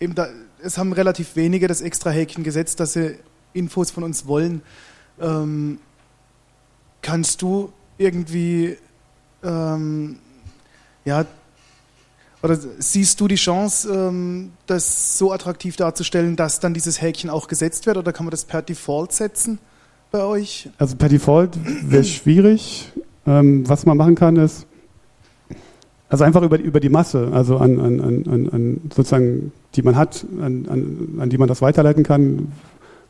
eben da, es haben relativ wenige das extra Häkchen gesetzt, dass sie Infos von uns wollen. Ähm, kannst du irgendwie, ähm, ja, oder siehst du die Chance, ähm, das so attraktiv darzustellen, dass dann dieses Häkchen auch gesetzt wird, oder kann man das per Default setzen bei euch? Also per Default wäre schwierig. Ähm, was man machen kann, ist, also einfach über, über die Masse, also an, an, an, an- sozusagen, die man hat, an, an, an die man das weiterleiten kann,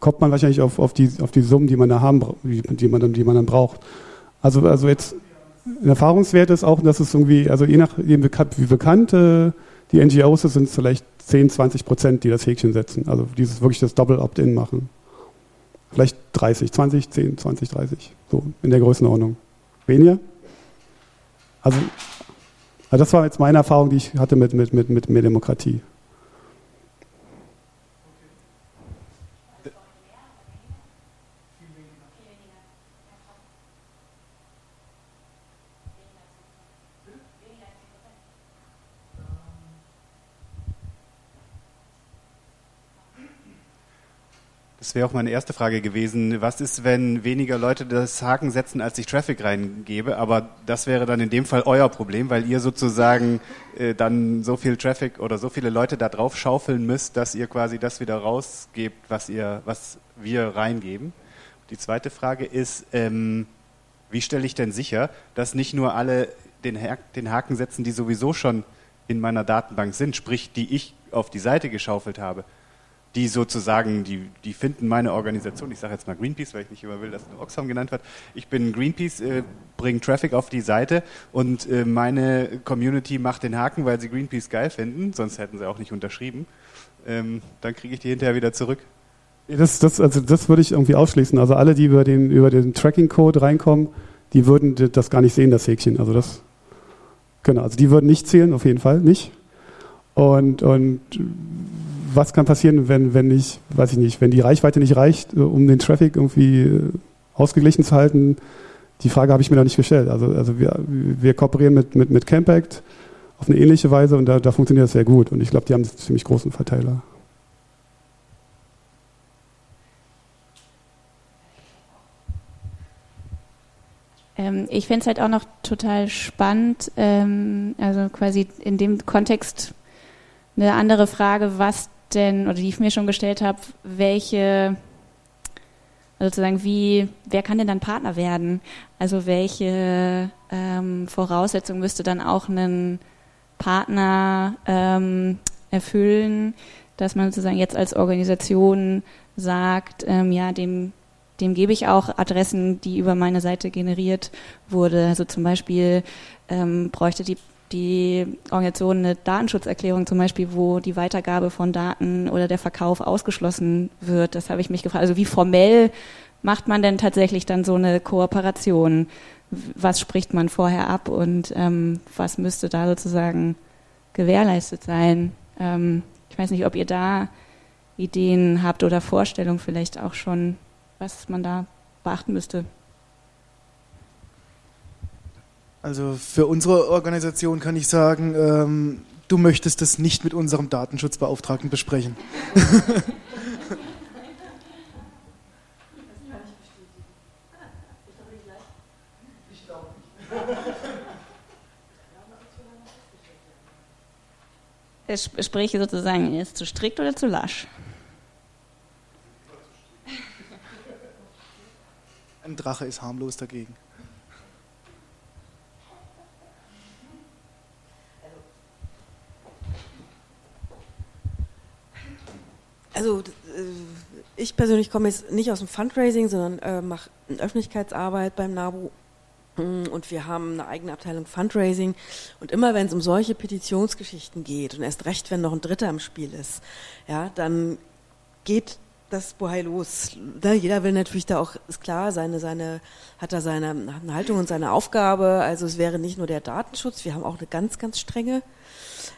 kommt man wahrscheinlich auf, auf, die, auf die Summen, die man da haben, die, man, dann- die man dann braucht. Also, also jetzt ein Erfahrungswert ist auch, dass es irgendwie, also je nachdem wie bekannt die NGOs sind, es vielleicht 10, 20 Prozent, die das Häkchen setzen. Also dieses wirklich das Double Opt-in machen. Vielleicht 30, 20, 10, 20, 30. So in der Größenordnung. Weniger? Also, also das war jetzt meine Erfahrung, die ich hatte mit, mit, mit, mit mehr Demokratie. Das wäre auch meine erste Frage gewesen. Was ist, wenn weniger Leute das Haken setzen, als ich Traffic reingebe? Aber das wäre dann in dem Fall euer Problem, weil ihr sozusagen äh, dann so viel Traffic oder so viele Leute da drauf schaufeln müsst, dass ihr quasi das wieder rausgebt, was ihr, was wir reingeben. Die zweite Frage ist, ähm, wie stelle ich denn sicher, dass nicht nur alle den, den Haken setzen, die sowieso schon in meiner Datenbank sind, sprich, die ich auf die Seite geschaufelt habe, die sozusagen, die, die finden meine Organisation, ich sage jetzt mal Greenpeace, weil ich nicht immer will, dass Oxfam genannt wird. Ich bin Greenpeace, äh, bringe Traffic auf die Seite und äh, meine Community macht den Haken, weil sie Greenpeace geil finden, sonst hätten sie auch nicht unterschrieben. Ähm, dann kriege ich die hinterher wieder zurück. Das, das, also das würde ich irgendwie ausschließen. Also alle, die über den, über den Tracking-Code reinkommen, die würden das gar nicht sehen, das Häkchen. Also das, genau, also die würden nicht zählen, auf jeden Fall nicht. Und, und was kann passieren, wenn, wenn ich, weiß ich nicht, wenn die Reichweite nicht reicht, äh, um den Traffic irgendwie äh, ausgeglichen zu halten? Die Frage habe ich mir noch nicht gestellt. Also, also wir, wir kooperieren mit, mit, mit Campact auf eine ähnliche Weise und da, da funktioniert das sehr gut. Und ich glaube, die haben einen ziemlich großen Verteiler. Ähm, ich fände es halt auch noch total spannend, ähm, also quasi in dem Kontext eine andere Frage, was denn, oder die ich mir schon gestellt habe, welche, also sozusagen wie, wer kann denn dann Partner werden? Also welche ähm, Voraussetzungen müsste dann auch ein Partner ähm, erfüllen, dass man sozusagen jetzt als Organisation sagt, ähm, ja, dem, dem gebe ich auch Adressen, die über meine Seite generiert wurde. Also zum Beispiel ähm, bräuchte die, die Organisation eine Datenschutzerklärung zum Beispiel, wo die Weitergabe von Daten oder der Verkauf ausgeschlossen wird. Das habe ich mich gefragt. Also wie formell macht man denn tatsächlich dann so eine Kooperation? Was spricht man vorher ab und ähm, was müsste da sozusagen gewährleistet sein? Ähm, ich weiß nicht, ob ihr da Ideen habt oder Vorstellungen vielleicht auch schon, was man da beachten müsste. Also für unsere Organisation kann ich sagen, ähm, du möchtest das nicht mit unserem Datenschutzbeauftragten besprechen. Es spreche sozusagen, ist zu strikt oder zu lasch? Ein Drache ist harmlos dagegen. Also äh, ich persönlich komme jetzt nicht aus dem Fundraising, sondern äh, mache Öffentlichkeitsarbeit beim NABU hm, und wir haben eine eigene Abteilung Fundraising. Und immer wenn es um solche Petitionsgeschichten geht und erst recht, wenn noch ein Dritter im Spiel ist, ja, dann geht das Bohai los. Ne, jeder will natürlich da auch, ist klar, seine, seine, hat da seine Haltung und seine Aufgabe. Also es wäre nicht nur der Datenschutz, wir haben auch eine ganz, ganz strenge.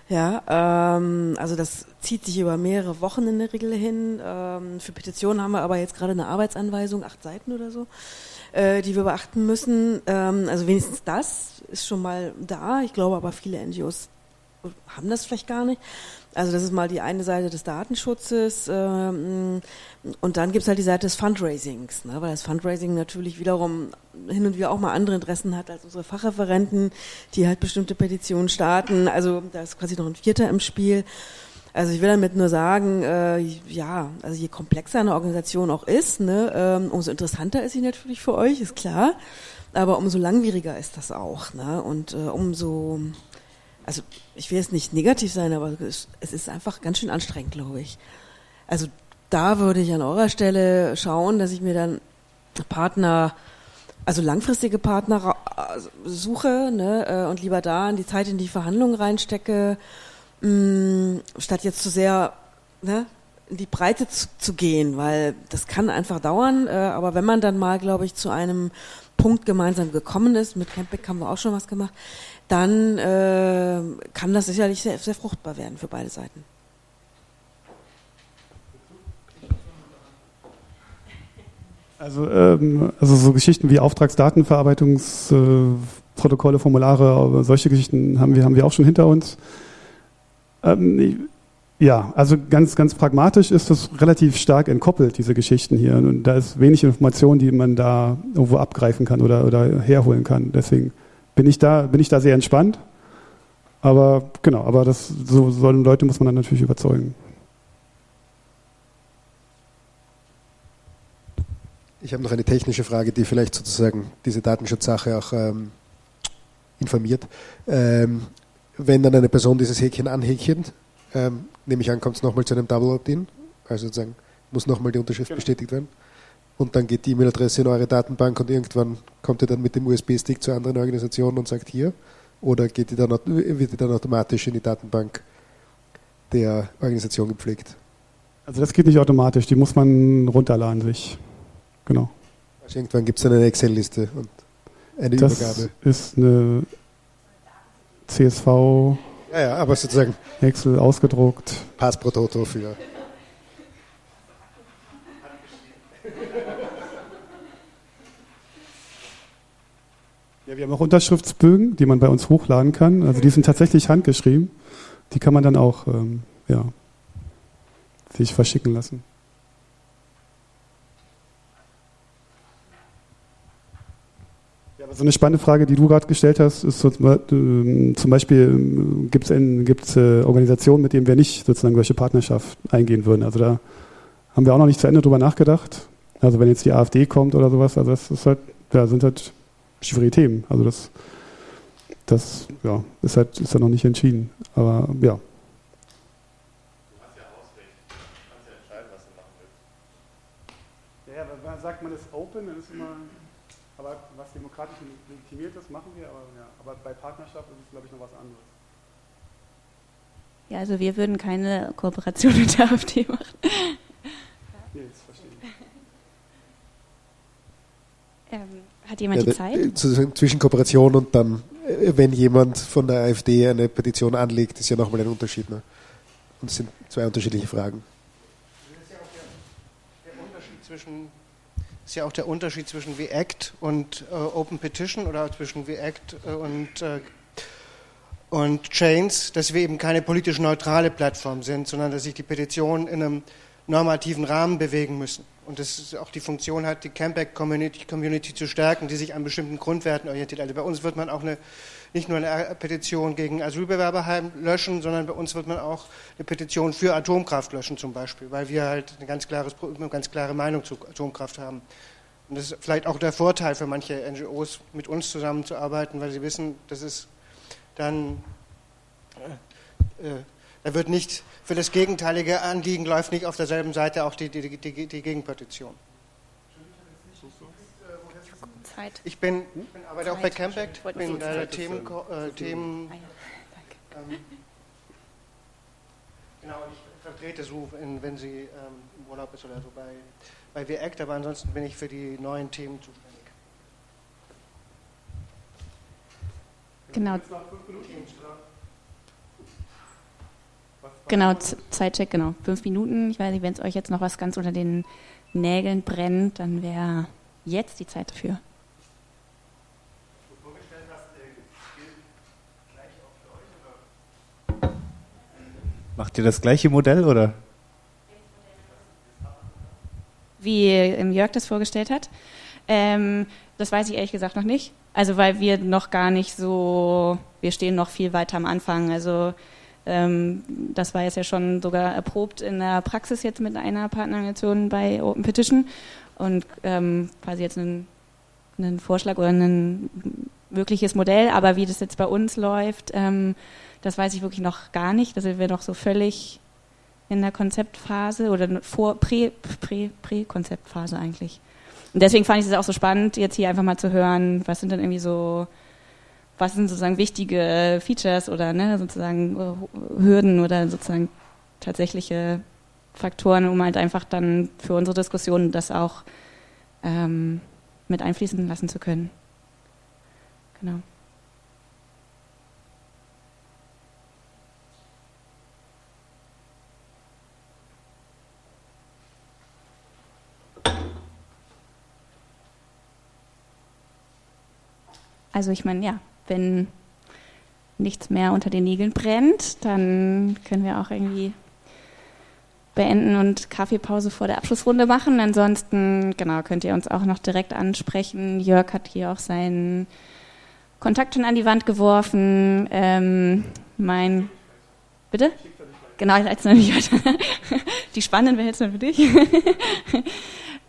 Ja, ähm, also das zieht sich über mehrere Wochen in der Regel hin. Ähm, für Petitionen haben wir aber jetzt gerade eine Arbeitsanweisung, acht Seiten oder so äh, die wir beachten müssen. Ähm, also wenigstens das ist schon mal da. Ich glaube aber viele NGOs haben das vielleicht gar nicht. Also das ist mal die eine Seite des Datenschutzes ähm, und dann gibt es halt die Seite des Fundraisings, ne, weil das Fundraising natürlich wiederum hin und wieder auch mal andere Interessen hat als unsere Fachreferenten, die halt bestimmte Petitionen starten. Also da ist quasi noch ein Vierter im Spiel. Also ich will damit nur sagen, äh, ja, also je komplexer eine Organisation auch ist, ne, ähm, umso interessanter ist sie natürlich für euch, ist klar. Aber umso langwieriger ist das auch. Ne? Und äh, umso, also ich will jetzt nicht negativ sein, aber es, ist einfach ganz schön anstrengend, glaube ich. Also da würde ich an eurer Stelle schauen, dass ich mir dann Partner, also langfristige Partner suche ne, äh, und lieber da in die Zeit in die Verhandlungen reinstecke mh, mm, statt jetzt zu sehr ne, in die Breite zu, zu, gehen, weil das kann einfach dauern. Äh, aber wenn man dann mal, glaube ich, zu einem Punkt gemeinsam gekommen ist, mit Campback haben wir auch schon was gemacht, dann äh, kann das sicherlich sehr, sehr fruchtbar werden für beide Seiten. Also, ähm, also so Geschichten wie Auftragsdatenverarbeitungsprotokolle, äh, Formulare, solche Geschichten haben wir, haben wir auch schon hinter uns. Ähm, ja, also ganz, ganz pragmatisch ist das relativ stark entkoppelt, diese Geschichten hier. Und da ist wenig Information, die man da irgendwo abgreifen kann oder, oder herholen kann. Deswegen bin ich da, bin ich da sehr entspannt. Aber genau, aber das, so, so Leute muss man dann natürlich überzeugen. Ich habe noch eine technische Frage, die vielleicht sozusagen diese Datenschutzsache auch ähm, informiert. Ähm, wenn dann eine Person dieses Häkchen anhäkchen, ähm, nehme ich an, kommt es nochmal zu einem Double Opt-in, also sozusagen muss nochmal die Unterschrift genau. bestätigt werden. Und dann geht die E-Mail-Adresse in eure Datenbank und irgendwann kommt ihr dann mit dem USB-Stick zur anderen Organisation und sagt hier. Oder geht die dann, wird die dann automatisch in die Datenbank der Organisation gepflegt? Also das geht nicht automatisch, die muss man runterladen sich. Genau. Also irgendwann gibt es dann eine Excel-Liste und eine das Übergabe. Das ist eine CSV. Ja, ja, aber sozusagen. Excel ausgedruckt. Pass pro Toto für. Ja, wir haben auch Unterschriftsbögen, die man bei uns hochladen kann. Also die sind tatsächlich handgeschrieben. Die kann man dann auch ähm, ja, sich verschicken lassen. So eine spannende Frage, die du gerade gestellt hast, ist so, äh, zum Beispiel gibt es äh, Organisationen, mit denen wir nicht sozusagen solche Partnerschaft eingehen würden. Also da haben wir auch noch nicht zu Ende drüber nachgedacht. Also wenn jetzt die AfD kommt oder sowas, also das ist halt, ja, sind halt schwierige Themen. Also das, das ja, ist halt ist ja noch nicht entschieden. Aber ja. sagt, man ist open, dann ist immer, aber was demokratisch legitimiert ist, machen wir, aber, ja, aber bei Partnerschaft ist es, glaube ich, noch was anderes. Ja, also wir würden keine Kooperation mit der AfD machen. Nee, das verstehe ich. Ähm, hat jemand ja, die Zeit? Zwischen Kooperation und dann, äh, wenn jemand von der AfD eine Petition anlegt, ist ja nochmal ein Unterschied. Ne? Und es sind zwei unterschiedliche Fragen. Das ist ja auch der, der Unterschied zwischen ist ja auch der Unterschied zwischen React und äh, Open Petition oder zwischen React äh, und, äh, und Chains, dass wir eben keine politisch neutrale Plattform sind, sondern dass sich die Petitionen in einem normativen Rahmen bewegen müssen. Und das auch die Funktion hat, die Campact Community, Community zu stärken, die sich an bestimmten Grundwerten orientiert. Also bei uns wird man auch eine, nicht nur eine Petition gegen Asylbewerber löschen, sondern bei uns wird man auch eine Petition für Atomkraft löschen zum Beispiel, weil wir halt eine ganz, klares, eine ganz klare Meinung zu Atomkraft haben. Und das ist vielleicht auch der Vorteil für manche NGOs, mit uns zusammenzuarbeiten, weil sie wissen, das ist dann, äh, äh, da wird nicht für das gegenteilige Anliegen läuft nicht auf derselben Seite auch die, die, die, die Gegenpetition. Zeit. Ich bin, bin arbeite Zeit. auch bei Campact, ich bin äh, Themen, äh, Themen ah, ähm, genau, ich vertrete so, in, wenn sie ähm, im Urlaub ist oder so bei, bei WACT, aber ansonsten bin ich für die neuen Themen zuständig. Genau. Genau, Zeitcheck, genau. Fünf Minuten. Ich weiß nicht, wenn es euch jetzt noch was ganz unter den Nägeln brennt, dann wäre jetzt die Zeit dafür. Macht ihr das gleiche Modell oder? Wie Jörg das vorgestellt hat. Ähm, das weiß ich ehrlich gesagt noch nicht. Also weil wir noch gar nicht so, wir stehen noch viel weiter am Anfang. Also ähm, das war jetzt ja schon sogar erprobt in der Praxis jetzt mit einer Partnerorganisation bei Open Petition und ähm, quasi jetzt einen, einen, Vorschlag oder ein mögliches Modell, aber wie das jetzt bei uns läuft, ähm, das weiß ich wirklich noch gar nicht. Da sind wir noch so völlig in der Konzeptphase oder vor Prä-Konzeptphase Prä, Prä eigentlich. Und deswegen fand ich es auch so spannend, jetzt hier einfach mal zu hören, was sind denn irgendwie so was sind sozusagen wichtige Features oder ne, sozusagen äh, Hürden oder sozusagen tatsächliche Faktoren, um halt einfach dann für unsere Diskussion das auch ähm, mit einfließen lassen zu können. Genau. Also ich meine, ja, wenn nichts mehr unter den Nägeln brennt, dann können wir auch irgendwie beenden und Kaffeepause vor der Abschlussrunde machen. Ansonsten, genau, könnt ihr uns auch noch direkt ansprechen. Jörg hat hier auch seinen Kontakt schon an die Wand geworfen. Ähm, mein, bitte? Genau, ich leite es nämlich weiter. Die spannenden wäre jetzt nur für dich.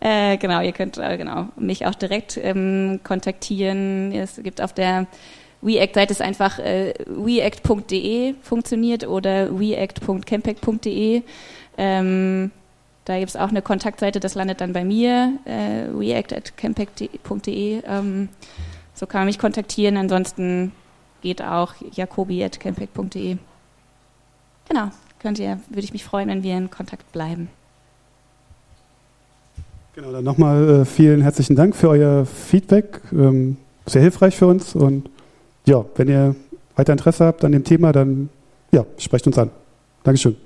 äh, genau, ihr könnt äh, genau mich auch direkt ähm, kontaktieren. Es gibt auf der WeAct-Seite ist einfach äh, weact.de funktioniert oder weact.campact.de. Ähm, da gibt es auch eine Kontaktseite, das landet dann bei mir, äh, react.campact.de. Ähm, so kann man mich kontaktieren. Ansonsten geht auch jacobi.campact.de. Genau, könnt ihr, würde ich mich freuen, wenn wir in Kontakt bleiben. Genau, dann nochmal äh, vielen herzlichen Dank für euer Feedback. Ähm, sehr hilfreich für uns und ja, wenn ihr weiter Interesse habt an dem Thema, dann ja, sprecht uns an. Dankeschön.